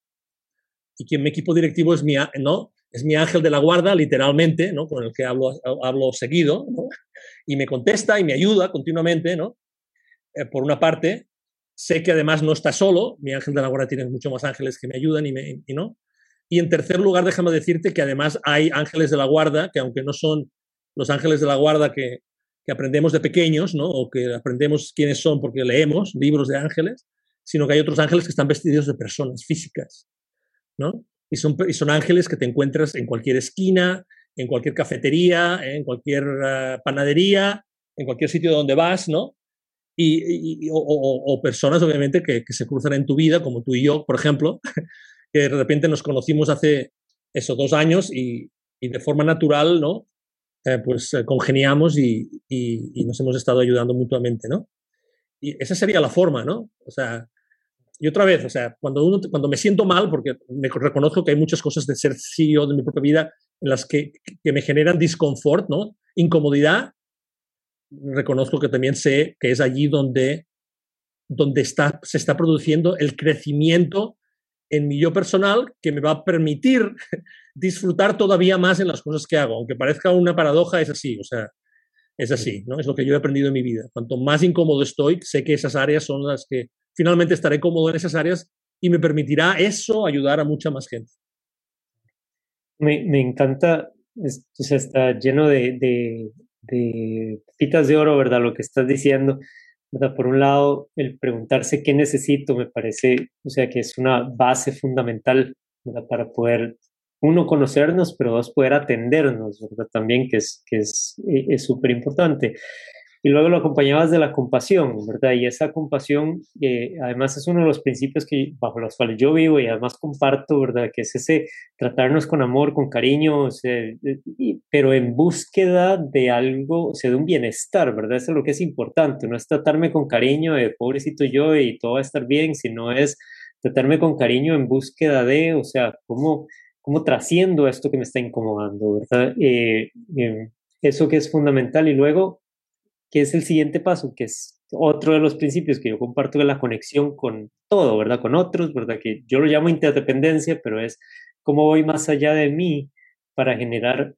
Y quien mi equipo directivo es mi, ¿no? Es mi ángel de la guarda, literalmente, ¿no? Con el que hablo, hablo seguido. Y me contesta y me ayuda continuamente, ¿no? Eh, por una parte, sé que además no está solo, mi ángel de la guarda tiene muchos más ángeles que me ayudan y, me, y no. Y en tercer lugar, déjame decirte que además hay ángeles de la guarda, que aunque no son los ángeles de la guarda que, que aprendemos de pequeños, ¿no? O que aprendemos quiénes son porque leemos libros de ángeles, sino que hay otros ángeles que están vestidos de personas físicas, ¿no? Y son, y son ángeles que te encuentras en cualquier esquina, en cualquier cafetería, en cualquier eh, panadería, en cualquier sitio donde vas, ¿no? Y, o, personas, obviamente, que, se cruzan en tu vida, como tú y yo, por ejemplo, que de repente nos conocimos hace esos dos años y, de forma natural, ¿no? Eh, pues eh, congeniamos y, nos hemos estado ayudando mutuamente, ¿no? Y esa sería la forma, ¿no? O sea, y otra vez, o sea, cuando, uno, cuando me siento mal, porque me reconozco que hay muchas cosas de ser CEO de mi propia vida en las que, que me generan disconfort, ¿no? Incomodidad, reconozco que también sé que es allí donde, donde está, se está produciendo el crecimiento en mi yo personal que me va a permitir disfrutar todavía más en las cosas que hago. Aunque parezca una paradoja, es así, o sea, es así, ¿no? Es lo que yo he aprendido en mi vida. Cuanto más incómodo estoy, sé que esas áreas son las que finalmente estaré cómodo en esas áreas y me permitirá eso ayudar a mucha más gente. Me, encanta, o sea, está lleno de, de, de de oro, ¿verdad? Lo que estás diciendo, ¿verdad? Por un lado, el preguntarse qué necesito me parece, o sea, que es una base fundamental. Para poder uno, conocernos, pero dos, poder atendernos, ¿verdad? También, que es que es súper importante. Y luego lo acompañabas de la compasión, ¿verdad? Y esa compasión, eh, además, es uno de los principios que, bajo los cuales yo vivo y además comparto, ¿verdad? Que es ese tratarnos con amor, con cariño, pero en búsqueda de algo, o sea, de un bienestar, ¿verdad? Eso es lo que es importante, no es tratarme con cariño de pobrecito yo y todo va a estar bien, sino es tratarme con cariño en búsqueda de, o sea, cómo cómo trasciendo esto que me está incomodando, ¿verdad? Eh, eh, eso que es fundamental. Y luego, ¿qué es el siguiente paso? Que es otro de los principios que yo comparto de la conexión con todo, ¿verdad? Con otros, ¿verdad? Que yo lo llamo interdependencia, pero es cómo voy más allá de mí para generar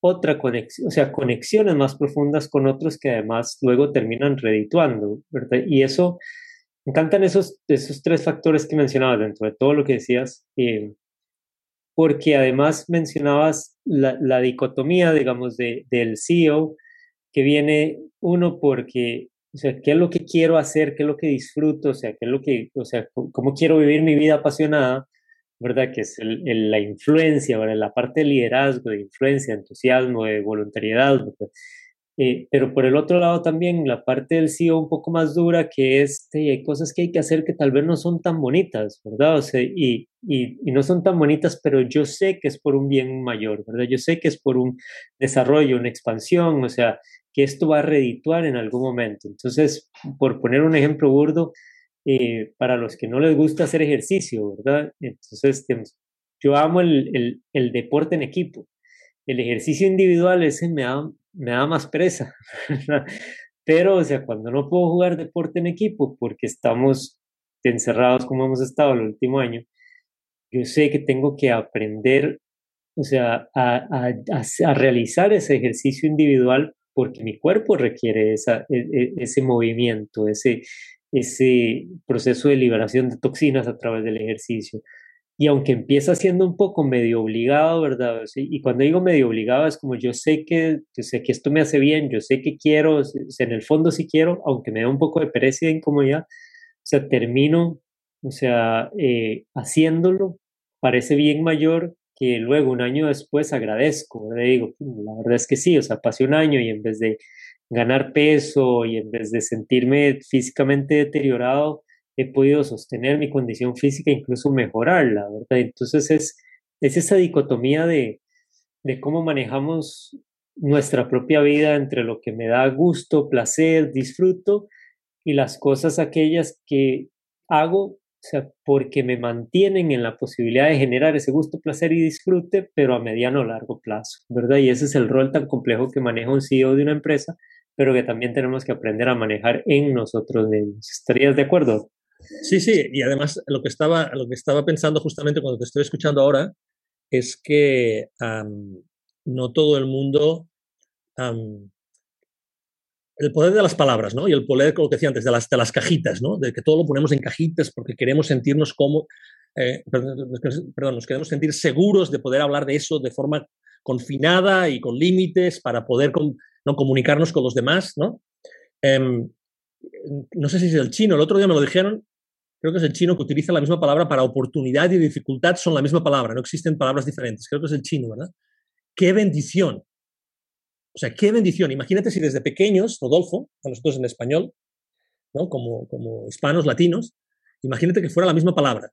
otra conexión, o sea, conexiones más profundas con otros que además luego terminan redituando, ¿verdad? Y eso, me encantan esos, esos tres factores que mencionabas dentro de todo lo que decías. Eh, porque además mencionabas la, dicotomía, digamos, de, del CEO, que viene uno porque, o sea, ¿qué es lo que quiero hacer? ¿Qué es lo que disfruto? O sea, ¿qué es lo que, o sea, cómo quiero vivir mi vida apasionada? ¿Verdad? Que es la influencia, ¿verdad? La parte de liderazgo, de influencia, entusiasmo, de voluntariedad. Eh, pero por el otro lado también la parte del CEO un poco más dura, que es, hay cosas que hay que hacer que tal vez no son tan bonitas, ¿verdad? O sea, y, y, y, no son tan bonitas, pero yo sé que es por un bien mayor, ¿verdad? Yo sé que es por un desarrollo, una expansión, o sea, que esto va a redituar en algún momento. Entonces, por poner un ejemplo burdo, eh, para los que no les gusta hacer ejercicio, ¿verdad? Entonces, yo amo el, el, el deporte en equipo. El ejercicio individual ese me da me da más presa. Pero, o sea, cuando no puedo jugar deporte en equipo porque estamos encerrados como hemos estado el último año, yo sé que tengo que aprender, o sea, a, a, realizar ese ejercicio individual porque mi cuerpo requiere esa, e, e, ese movimiento, ese, ese proceso de liberación de toxinas a través del ejercicio. Y aunque empieza siendo un poco medio obligado, ¿verdad? y cuando digo medio obligado es como yo sé que, yo sé que esto me hace bien, yo sé que quiero, en el fondo sí quiero, aunque me da un poco de pereza y de incomodidad, o sea, termino, o sea, eh, haciéndolo, parece bien mayor que luego un año después agradezco, ¿verdad? digo, la verdad es que sí, o sea, pasé un año y en vez de ganar peso y en vez de sentirme físicamente deteriorado, he podido sostener mi condición física e incluso mejorarla, ¿verdad? Entonces es, es esa dicotomía de, de cómo manejamos nuestra propia vida entre lo que me da gusto, placer, disfruto y las cosas aquellas que hago, o sea, porque me mantienen en la posibilidad de generar ese gusto, placer y disfrute, pero a mediano o largo plazo, ¿verdad? Y ese es el rol tan complejo que maneja un CEO de una empresa, pero que también tenemos que aprender a manejar en nosotros mismos. ¿Estarías de acuerdo? Sí, sí, y además lo que estaba, lo que estaba pensando justamente cuando te estoy escuchando ahora es que no todo el mundo... el poder de las palabras, ¿no? Y el poder, como decía antes, de las, de las cajitas, ¿no? De que todo lo ponemos en cajitas porque queremos sentirnos como... Eh, perdón, nos queremos sentir seguros de poder hablar de eso de forma confinada y con límites para poder no comunicarnos con los demás, ¿no? Em, no sé si es el chino, el otro día me lo dijeron, creo que es el chino que utiliza la misma palabra para oportunidad y dificultad, son la misma palabra, no existen palabras diferentes. Creo que es el chino, ¿verdad? ¡Qué bendición! O sea, qué bendición. Imagínate si desde pequeños, Rodolfo, a nosotros en español, ¿no? como, como hispanos, latinos, imagínate que fuera la misma palabra.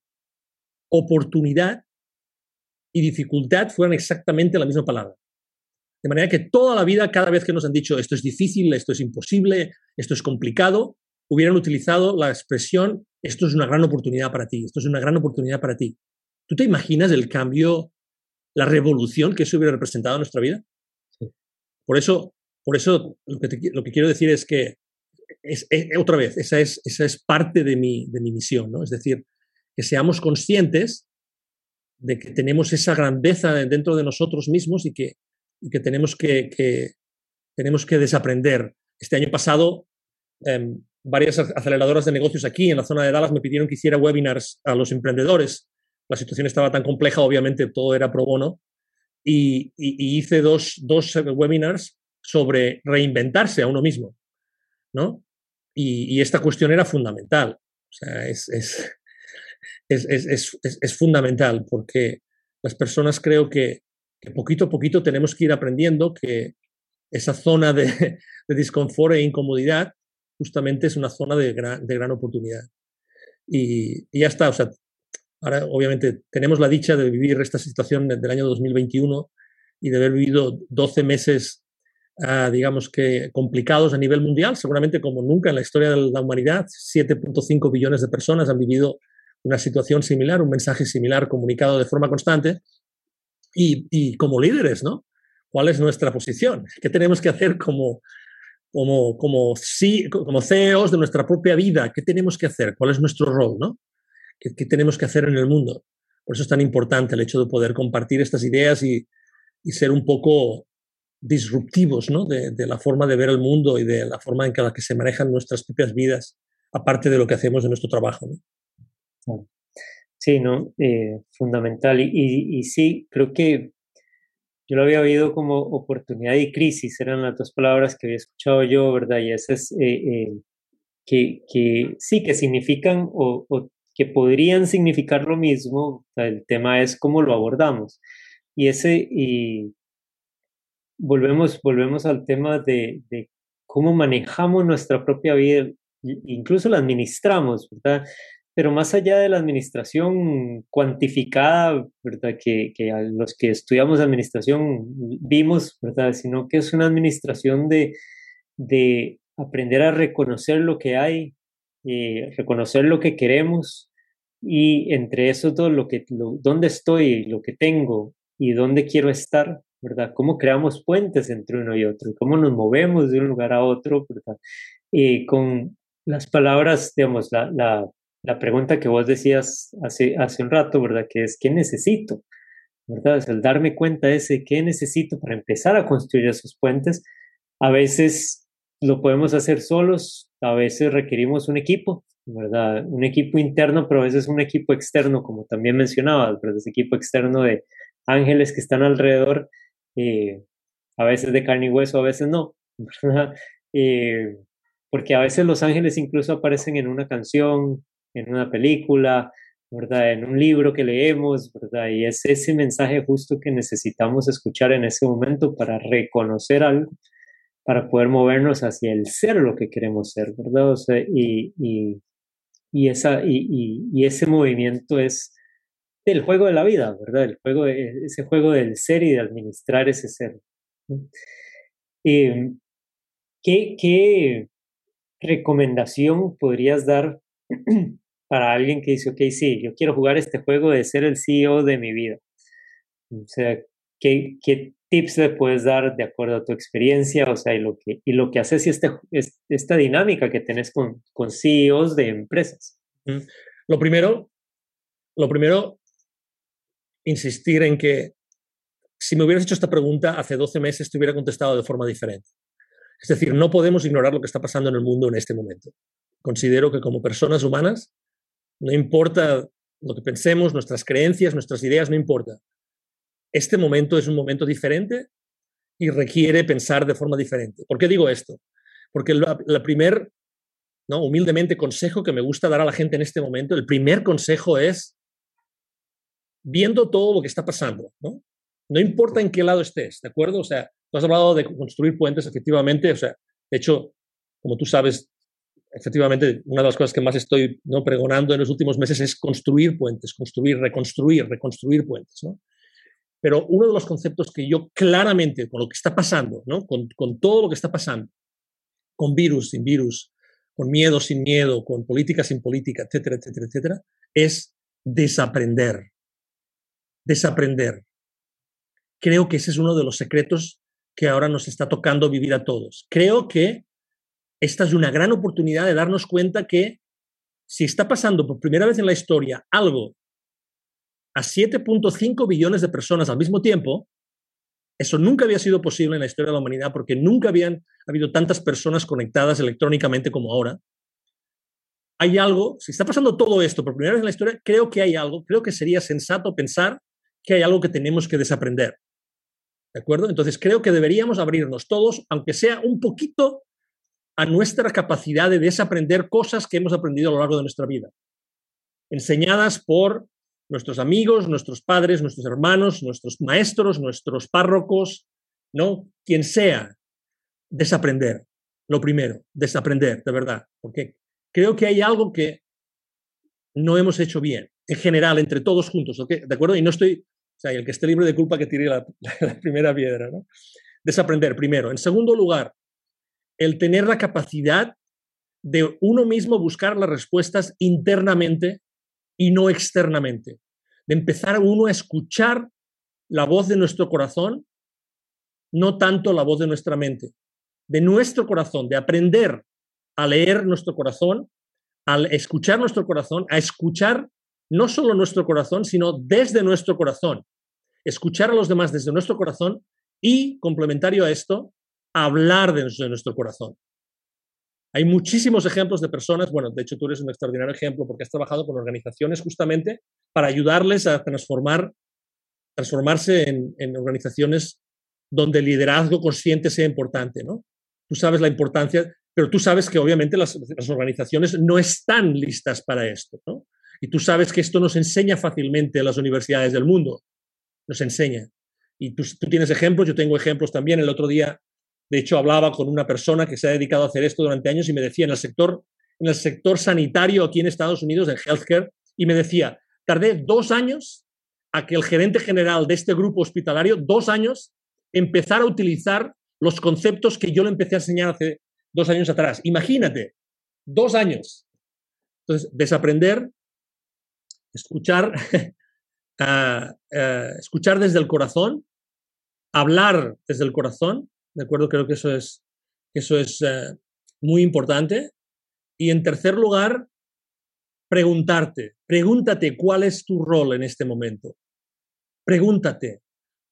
Oportunidad y dificultad fueran exactamente la misma palabra. De manera que toda la vida, cada vez que nos han dicho esto es difícil, esto es imposible, esto es complicado, hubieran utilizado la expresión esto es una gran oportunidad para ti, esto es una gran oportunidad para ti. ¿Tú te imaginas el cambio, la revolución que eso hubiera representado en nuestra vida? Por eso, por eso lo, que quiero decir es que, es, otra vez, esa es, esa es parte de mi, de mi misión, ¿no? Es decir, que seamos conscientes de que tenemos esa grandeza dentro de nosotros mismos y que, que, tenemos, que, que, tenemos que desaprender. Este año pasado, em, varias aceleradoras de negocios aquí en la zona de Dallas me pidieron que hiciera webinars a los emprendedores. La situación estaba tan compleja, obviamente todo era pro bono. Y, hice dos, dos, webinars sobre reinventarse a uno mismo. ¿no? Y, esta cuestión era fundamental. O sea, es, es, es, es, fundamental porque las personas creo que, poquito a poquito tenemos que ir aprendiendo que esa zona de, de disconfort e incomodidad justamente es una zona de gran, de gran oportunidad. Y, ya está, o sea, ahora obviamente tenemos la dicha de vivir esta situación del año 2021 y de haber vivido 12 meses, ah, digamos que complicados a nivel mundial, seguramente como nunca en la historia de la humanidad, 7.5 billones de personas han vivido una situación similar, un mensaje similar comunicado de forma constante. Y, como líderes, ¿no? ¿Cuál es nuestra posición? ¿Qué tenemos que hacer como, como, como, como CEOs de nuestra propia vida, ¿qué tenemos que hacer? ¿Cuál es nuestro rol? ¿no? ¿Qué, tenemos que hacer en el mundo? Por eso es tan importante el hecho de poder compartir estas ideas y, y ser un poco disruptivos ¿no? de, de, la forma de ver el mundo y de la forma en que, la que se manejan nuestras propias vidas, aparte de lo que hacemos en nuestro trabajo. ¿no? Sí, ¿no? Eh, fundamental. Y, y, y, sí, creo que yo lo había oído como oportunidad y crisis, eran las dos palabras que había escuchado yo, ¿verdad? Y esas eh, eh, que, que, sí, que significan o, que podrían significar lo mismo, el tema es cómo lo abordamos. Y ese, y volvemos, volvemos al tema de, de cómo manejamos nuestra propia vida, incluso la administramos, ¿verdad? Pero más allá de la administración cuantificada, ¿verdad? Que, que a los que estudiamos administración vimos, ¿verdad? Sino que es una administración de, de aprender a reconocer lo que hay, eh, reconocer lo que queremos y entre esos dos, lo que, dónde estoy, lo que tengo y dónde quiero estar, ¿verdad? Cómo creamos puentes entre uno y otro, cómo nos movemos de un lugar a otro, ¿verdad? Y con las palabras, digamos, la, la la pregunta que vos decías hace, hace un rato, ¿verdad? Que es, ¿qué necesito? ¿Verdad? Es el darme cuenta de ese, ¿qué necesito para empezar a construir esos puentes? A veces lo podemos hacer solos, a veces requerimos un equipo, ¿verdad? Un equipo interno, pero a veces un equipo externo, como también mencionabas, ¿verdad? Ese equipo externo de ángeles que están alrededor, eh, a veces de carne y hueso, a veces no, ¿verdad? Eh, porque a veces los ángeles incluso aparecen en una canción, en una película, ¿verdad? En un libro que leemos, ¿verdad? Y es ese mensaje justo que necesitamos escuchar en ese momento para reconocer algo, para poder movernos hacia el ser lo que queremos ser, ¿verdad? O sea, y, y, y esa, y, y, ese movimiento es el juego de la vida, ¿verdad? El juego ese juego del ser y de administrar ese ser. Eh, ¿qué, ¿Qué recomendación podrías dar para alguien que dice, ok, sí, yo quiero jugar este juego de ser el CEO de mi vida? O sea, ¿qué, qué tips le puedes dar de acuerdo a tu experiencia? O sea, y lo que, y lo que haces y este, esta dinámica que tenés con, con CEOs de empresas. Lo primero, lo primero, insistir en que si me hubieras hecho esta pregunta hace 12 meses, te hubiera contestado de forma diferente. Es decir, no podemos ignorar lo que está pasando en el mundo en este momento. Considero que como personas humanas no importa lo que pensemos, nuestras creencias, nuestras ideas, no importa. Este momento es un momento diferente y requiere pensar de forma diferente. ¿Por qué digo esto? Porque la, primer, ¿no? Humildemente, consejo que me gusta dar a la gente en este momento. El primer consejo es, viendo todo lo que está pasando, ¿no? No importa en qué lado estés, ¿de acuerdo? O sea, tú has hablado de construir puentes, efectivamente, o sea, de hecho, como tú sabes, efectivamente, una de las cosas que más estoy ¿no? pregonando en los últimos meses es construir puentes, construir, reconstruir, reconstruir puentes, ¿no? Pero uno de los conceptos que yo claramente, con lo que está pasando, ¿no? con, con todo lo que está pasando, con virus, sin virus, con miedo, sin miedo, con política, sin política, etcétera, etcétera, etcétera, es desaprender. Desaprender. Creo que ese es uno de los secretos que ahora nos está tocando vivir a todos. Creo que esta es una gran oportunidad de darnos cuenta que si está pasando por primera vez en la historia algo a 7.5 billones de personas al mismo tiempo, eso nunca había sido posible en la historia de la humanidad porque nunca habían habido tantas personas conectadas electrónicamente como ahora. Hay algo, si está pasando todo esto por primera vez en la historia, creo que hay algo, creo que sería sensato pensar que hay algo que tenemos que desaprender. ¿De acuerdo? Entonces creo que deberíamos abrirnos todos, aunque sea un poquito, a nuestra capacidad de desaprender cosas que hemos aprendido a lo largo de nuestra vida, enseñadas por nuestros amigos, nuestros padres, nuestros hermanos, nuestros maestros, nuestros párrocos, ¿no? Quien sea, desaprender. Lo primero, desaprender, de verdad, porque creo que hay algo que no hemos hecho bien, en general, entre todos juntos, ¿de acuerdo? Y no estoy, o sea, el que esté libre de culpa que tire la, la primera piedra, ¿no? Desaprender, primero. En segundo lugar, el tener la capacidad de uno mismo buscar las respuestas internamente y no externamente. De empezar uno a escuchar la voz de nuestro corazón, no tanto la voz de nuestra mente. De nuestro corazón, de aprender a leer nuestro corazón, al escuchar nuestro corazón, a escuchar no solo nuestro corazón, sino desde nuestro corazón. Escuchar a los demás desde nuestro corazón y, complementario a esto, hablar de nuestro corazón. Hay muchísimos ejemplos de personas, bueno, de hecho tú eres un extraordinario ejemplo porque has trabajado con organizaciones justamente para ayudarles a transformar, transformarse en, organizaciones donde el liderazgo consciente sea importante, ¿no? Tú sabes la importancia, pero tú sabes que obviamente las, organizaciones no están listas para esto, ¿no? Y tú sabes que esto nos enseña fácilmente en las universidades del mundo, nos enseña. Y tú tienes ejemplos, yo tengo ejemplos también. El otro día de hecho, hablaba con una persona que se ha dedicado a hacer esto durante años y me decía, en el sector, en el sector sanitario aquí en Estados Unidos, en healthcare, y me decía, tardé dos años a que el gerente general de este grupo hospitalario, dos años, empezara a utilizar los conceptos que yo le empecé a enseñar hace dos años atrás. Imagínate, dos años. Entonces, desaprender, escuchar, uh, uh, escuchar desde el corazón, hablar desde el corazón ¿de acuerdo? Creo que eso es, eso es eh, muy importante. Y en tercer lugar, preguntarte, pregúntate cuál es tu rol en este momento. Pregúntate.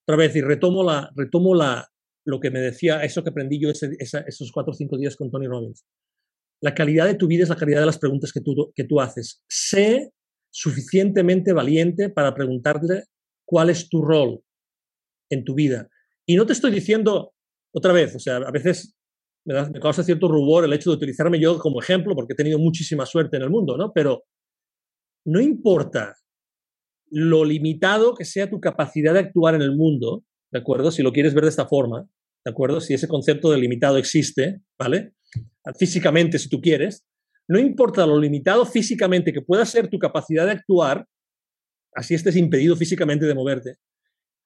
Otra vez, y retomo, la, retomo la, lo que me decía, eso que aprendí yo esos cuatro o cinco días con Tony Robbins. La calidad de tu vida es la calidad de las preguntas que tú, que tú haces. Sé suficientemente valiente para preguntarle cuál es tu rol en tu vida. Y no te estoy diciendo, otra vez, o sea, a veces me, causa cierto rubor el hecho de utilizarme yo como ejemplo, porque he tenido muchísima suerte en el mundo, ¿no? Pero no importa lo limitado que sea tu capacidad de actuar en el mundo, ¿de acuerdo? Si lo quieres ver de esta forma, ¿de acuerdo? Si ese concepto de limitado existe, ¿vale? Físicamente, si tú quieres, no importa lo limitado físicamente que pueda ser tu capacidad de actuar, así estés impedido físicamente de moverte,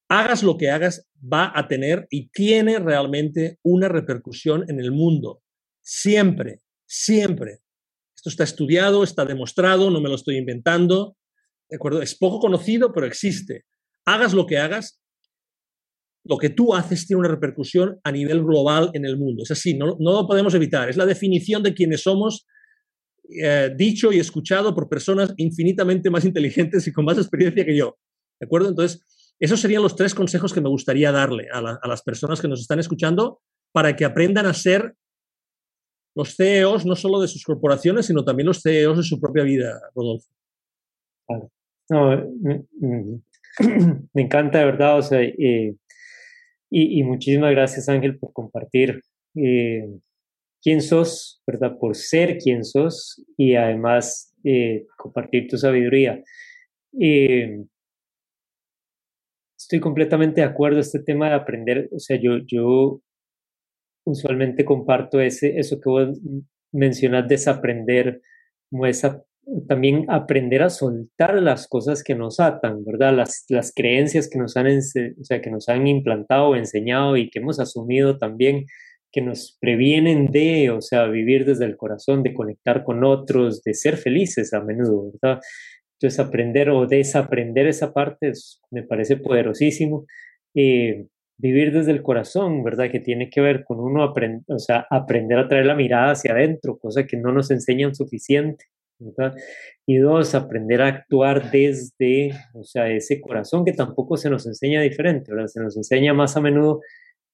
hagas lo que hagas, va a tener y tiene realmente una repercusión en el mundo. Siempre, siempre. Esto está estudiado, está demostrado, no me lo estoy inventando. ¿De acuerdo? Es poco conocido, pero existe. Hagas lo que hagas, lo que tú haces tiene una repercusión a nivel global en el mundo. Es así, no, no lo podemos evitar. Es la definición de quienes somos, eh, dicho y escuchado por personas infinitamente más inteligentes y con más experiencia que yo. ¿De acuerdo? Entonces, esos serían los tres consejos que me gustaría darle a, las personas que nos están escuchando para que aprendan a ser los CEOs no solo de sus corporaciones, sino también los CEOs de su propia vida, Rodolfo. me, encanta, de verdad, sea, y, muchísimas gracias, Ángel, por compartir. quién sos, ¿verdad? Por ser quien sos y además eh, compartir tu sabiduría. Eh, estoy completamente de acuerdo este tema de aprender, o sea, yo, yo usualmente comparto ese, eso que vos mencionas, desaprender, como esa, también aprender a soltar las cosas que nos atan, ¿verdad? Las, las creencias que nos, han, o sea, que nos han implantado enseñado y que hemos asumido también que nos previenen de, o sea, vivir desde el corazón, de conectar con otros, de ser felices a menudo, ¿verdad? Entonces, aprender o desaprender esa parte me parece poderosísimo. Eh, vivir desde el corazón, ¿verdad? Que tiene que ver con uno aprender, o sea, aprender a traer la mirada hacia adentro, cosa que no nos enseñan suficiente, ¿verdad? Y dos, aprender a actuar desde, o sea, ese corazón que tampoco se nos enseña diferente, ¿verdad? Se nos enseña más a menudo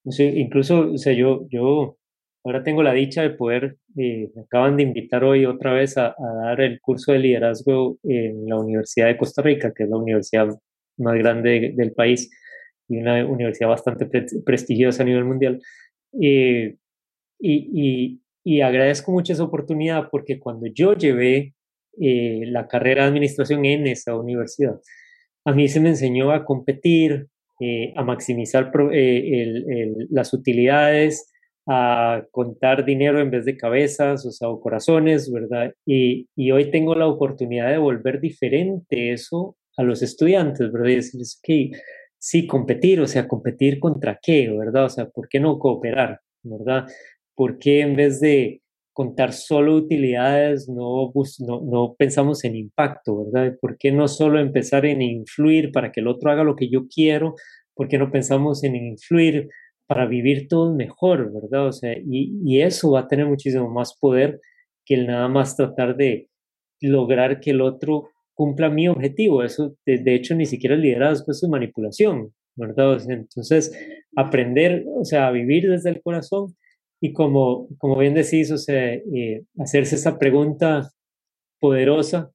incluso, o sea, yo, yo ahora tengo la dicha de poder, eh, me acaban de invitar hoy otra vez a, dar el curso de liderazgo en la Universidad de Costa Rica, que es la universidad más grande del país y una universidad bastante prestigiosa a nivel mundial. Eh, y, y, y, agradezco mucho esa oportunidad porque cuando yo llevé eh, la carrera de administración en esa universidad, a mí se me enseñó a competir, eh, a maximizar eh, las utilidades, a contar dinero en vez de cabezas, o sea, o corazones, ¿verdad? Y, hoy tengo la oportunidad de volver diferente eso a los estudiantes, ¿verdad? Y decirles, que sí, competir, o sea, competir contra qué, ¿verdad? O sea, ¿por qué no cooperar, ¿verdad? ¿Por qué en vez de contar solo utilidades, no, no, no, pensamos en impacto, ¿verdad? ¿Por qué no solo empezar en influir para que el otro haga lo que yo quiero? ¿Por qué no pensamos en influir para vivir todo mejor, ¿verdad? O sea, y, eso va a tener muchísimo más poder que el nada más tratar de lograr que el otro cumpla mi objetivo. Eso, de, de hecho, ni siquiera el liderazgo, es manipulación, ¿verdad? entonces, aprender, o sea, a vivir desde el corazón y como, como bien decís, o sea, eh, hacerse esa pregunta poderosa,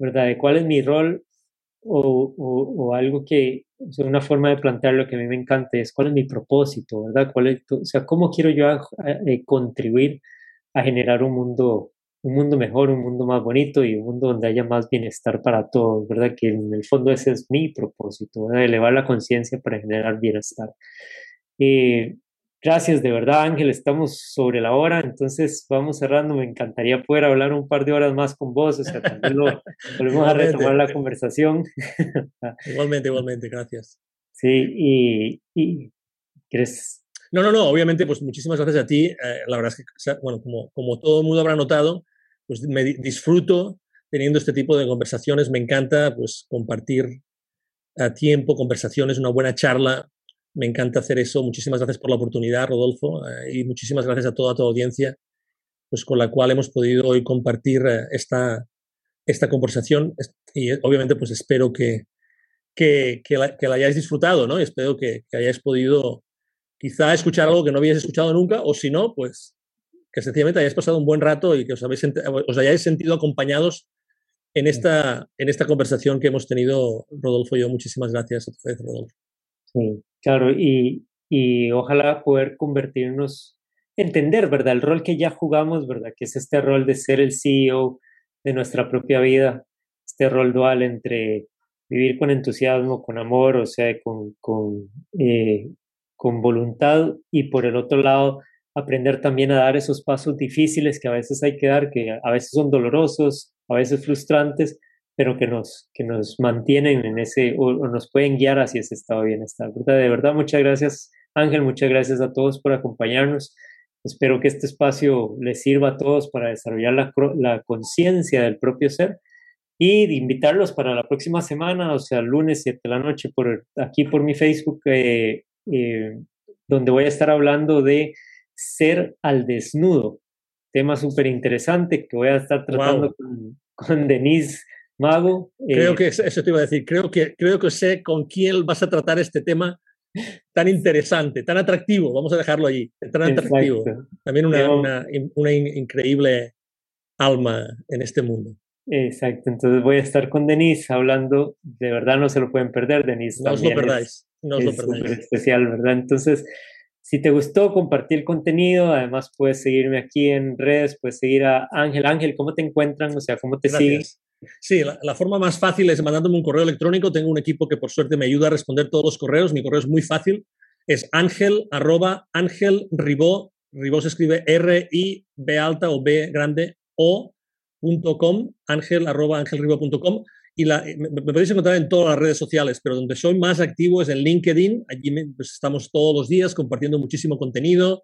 ¿verdad? De cuál es mi rol o, o, algo que, o sea, una forma de plantear lo que a mí me encanta es cuál es mi propósito, ¿verdad? ¿Cuál es, o sea, cómo quiero yo eh, contribuir a generar un mundo, un mundo mejor, un mundo más bonito y un mundo donde haya más bienestar para todos, ¿verdad? Que en el fondo ese es mi propósito, ¿verdad? Elevar la conciencia para generar bienestar. Eh, Gracias, de verdad, Ángel. Estamos sobre la hora, entonces vamos cerrando. Me encantaría poder hablar un par de horas más con vos. O sea, también lo, volvemos a retomar la conversación. igualmente, igualmente, gracias. Sí, y, y ¿quieres? No, no, no, obviamente, pues muchísimas gracias a ti. Eh, la verdad es que, bueno, como, como todo el mundo habrá notado, pues me disfruto teniendo este tipo de conversaciones. Me encanta, pues, compartir a tiempo, conversaciones, una buena charla me encanta hacer eso. Muchísimas gracias por la oportunidad, Rodolfo, eh, y muchísimas gracias a toda tu audiencia, pues con la cual hemos podido hoy compartir eh, esta, esta conversación. Y eh, obviamente, pues espero que, que, que, la, hayáis disfrutado, ¿no? Y espero que, hayáis podido quizá escuchar algo que no habíais escuchado nunca, o si no, pues que sencillamente hayáis pasado un buen rato y que os, habéis, os hayáis sentido acompañados en esta, en esta conversación que hemos tenido, Rodolfo y yo. Muchísimas gracias a tu vez, Rodolfo. Sí, claro, y, y ojalá poder convertirnos, entender, ¿verdad? El rol que ya jugamos, ¿verdad? Que es este rol de ser el CEO de nuestra propia vida, este rol dual entre vivir con entusiasmo, con amor, o sea, con, con, eh, con voluntad y por el otro lado aprender también a dar esos pasos difíciles que a veces hay que dar, que a veces son dolorosos, a veces frustrantes, pero que nos, que nos mantienen en ese, o, nos pueden guiar hacia ese estado de bienestar. De verdad, muchas gracias Ángel, muchas gracias a todos por acompañarnos. Espero que este espacio les sirva a todos para desarrollar la, la conciencia del propio ser y de invitarlos para la próxima semana, o sea, lunes 7 de la noche, por aquí por mi Facebook, eh, eh, donde voy a estar hablando de ser al desnudo. Tema súper interesante que voy a estar tratando con, con Denise Mago. Creo eh, que eso te iba a decir. Creo que, creo que sé con quién vas a tratar este tema tan interesante, tan atractivo. Vamos a dejarlo allí. Tan atractivo. También una, una, una, increíble alma en este mundo. Exacto. Entonces voy a estar con Denise hablando. De verdad no se lo pueden perder, Denise. No os lo perdáis. no os lo perdáis. especial, ¿verdad? Entonces Si te gustó, compartir el contenido. Además, puedes seguirme aquí en redes, puedes seguir a Ángel. Ángel, ¿cómo te encuentran? O sea, ¿cómo te siguen? Sí, la, forma más fácil es mandándome un correo electrónico. Tengo un equipo que por suerte me ayuda a responder todos los correos. Mi correo es muy fácil. Es ángel arroba ángel ribó. Se escribe R-I B alta o B grande o punto com, ángel arroba com y la, eh, me, podéis encontrar en todas las redes sociales, pero donde soy más activo es en LinkedIn. Allí pues, estamos todos los días compartiendo muchísimo contenido,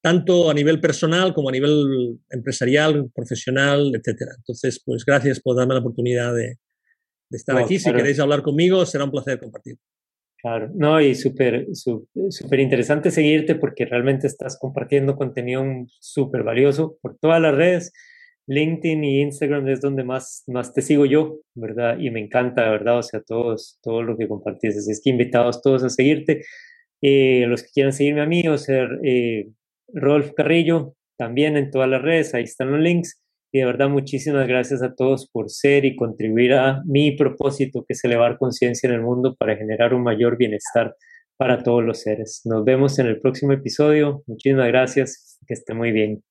tanto a nivel personal como a nivel empresarial, profesional, etcétera. Entonces, pues gracias por darme la oportunidad de, estar aquí. Si queréis hablar conmigo, será un placer compartir. Claro, no, y súper súper interesante seguirte porque realmente estás compartiendo contenido súper valioso por todas las redes LinkedIn y Instagram es donde más, más te sigo yo, ¿verdad? Y me encanta, ¿verdad? O sea, todos, todo lo que compartís. Así es que invitados todos a seguirte. Eh, los que quieran seguirme a mí o ser eh, Rolf Carrillo, también en todas las redes, ahí están los links. Y de verdad, muchísimas gracias a todos por ser y contribuir a mi propósito, que es elevar conciencia en el mundo para generar un mayor bienestar para todos los seres. Nos vemos en el próximo episodio. Muchísimas gracias. Que esté muy bien.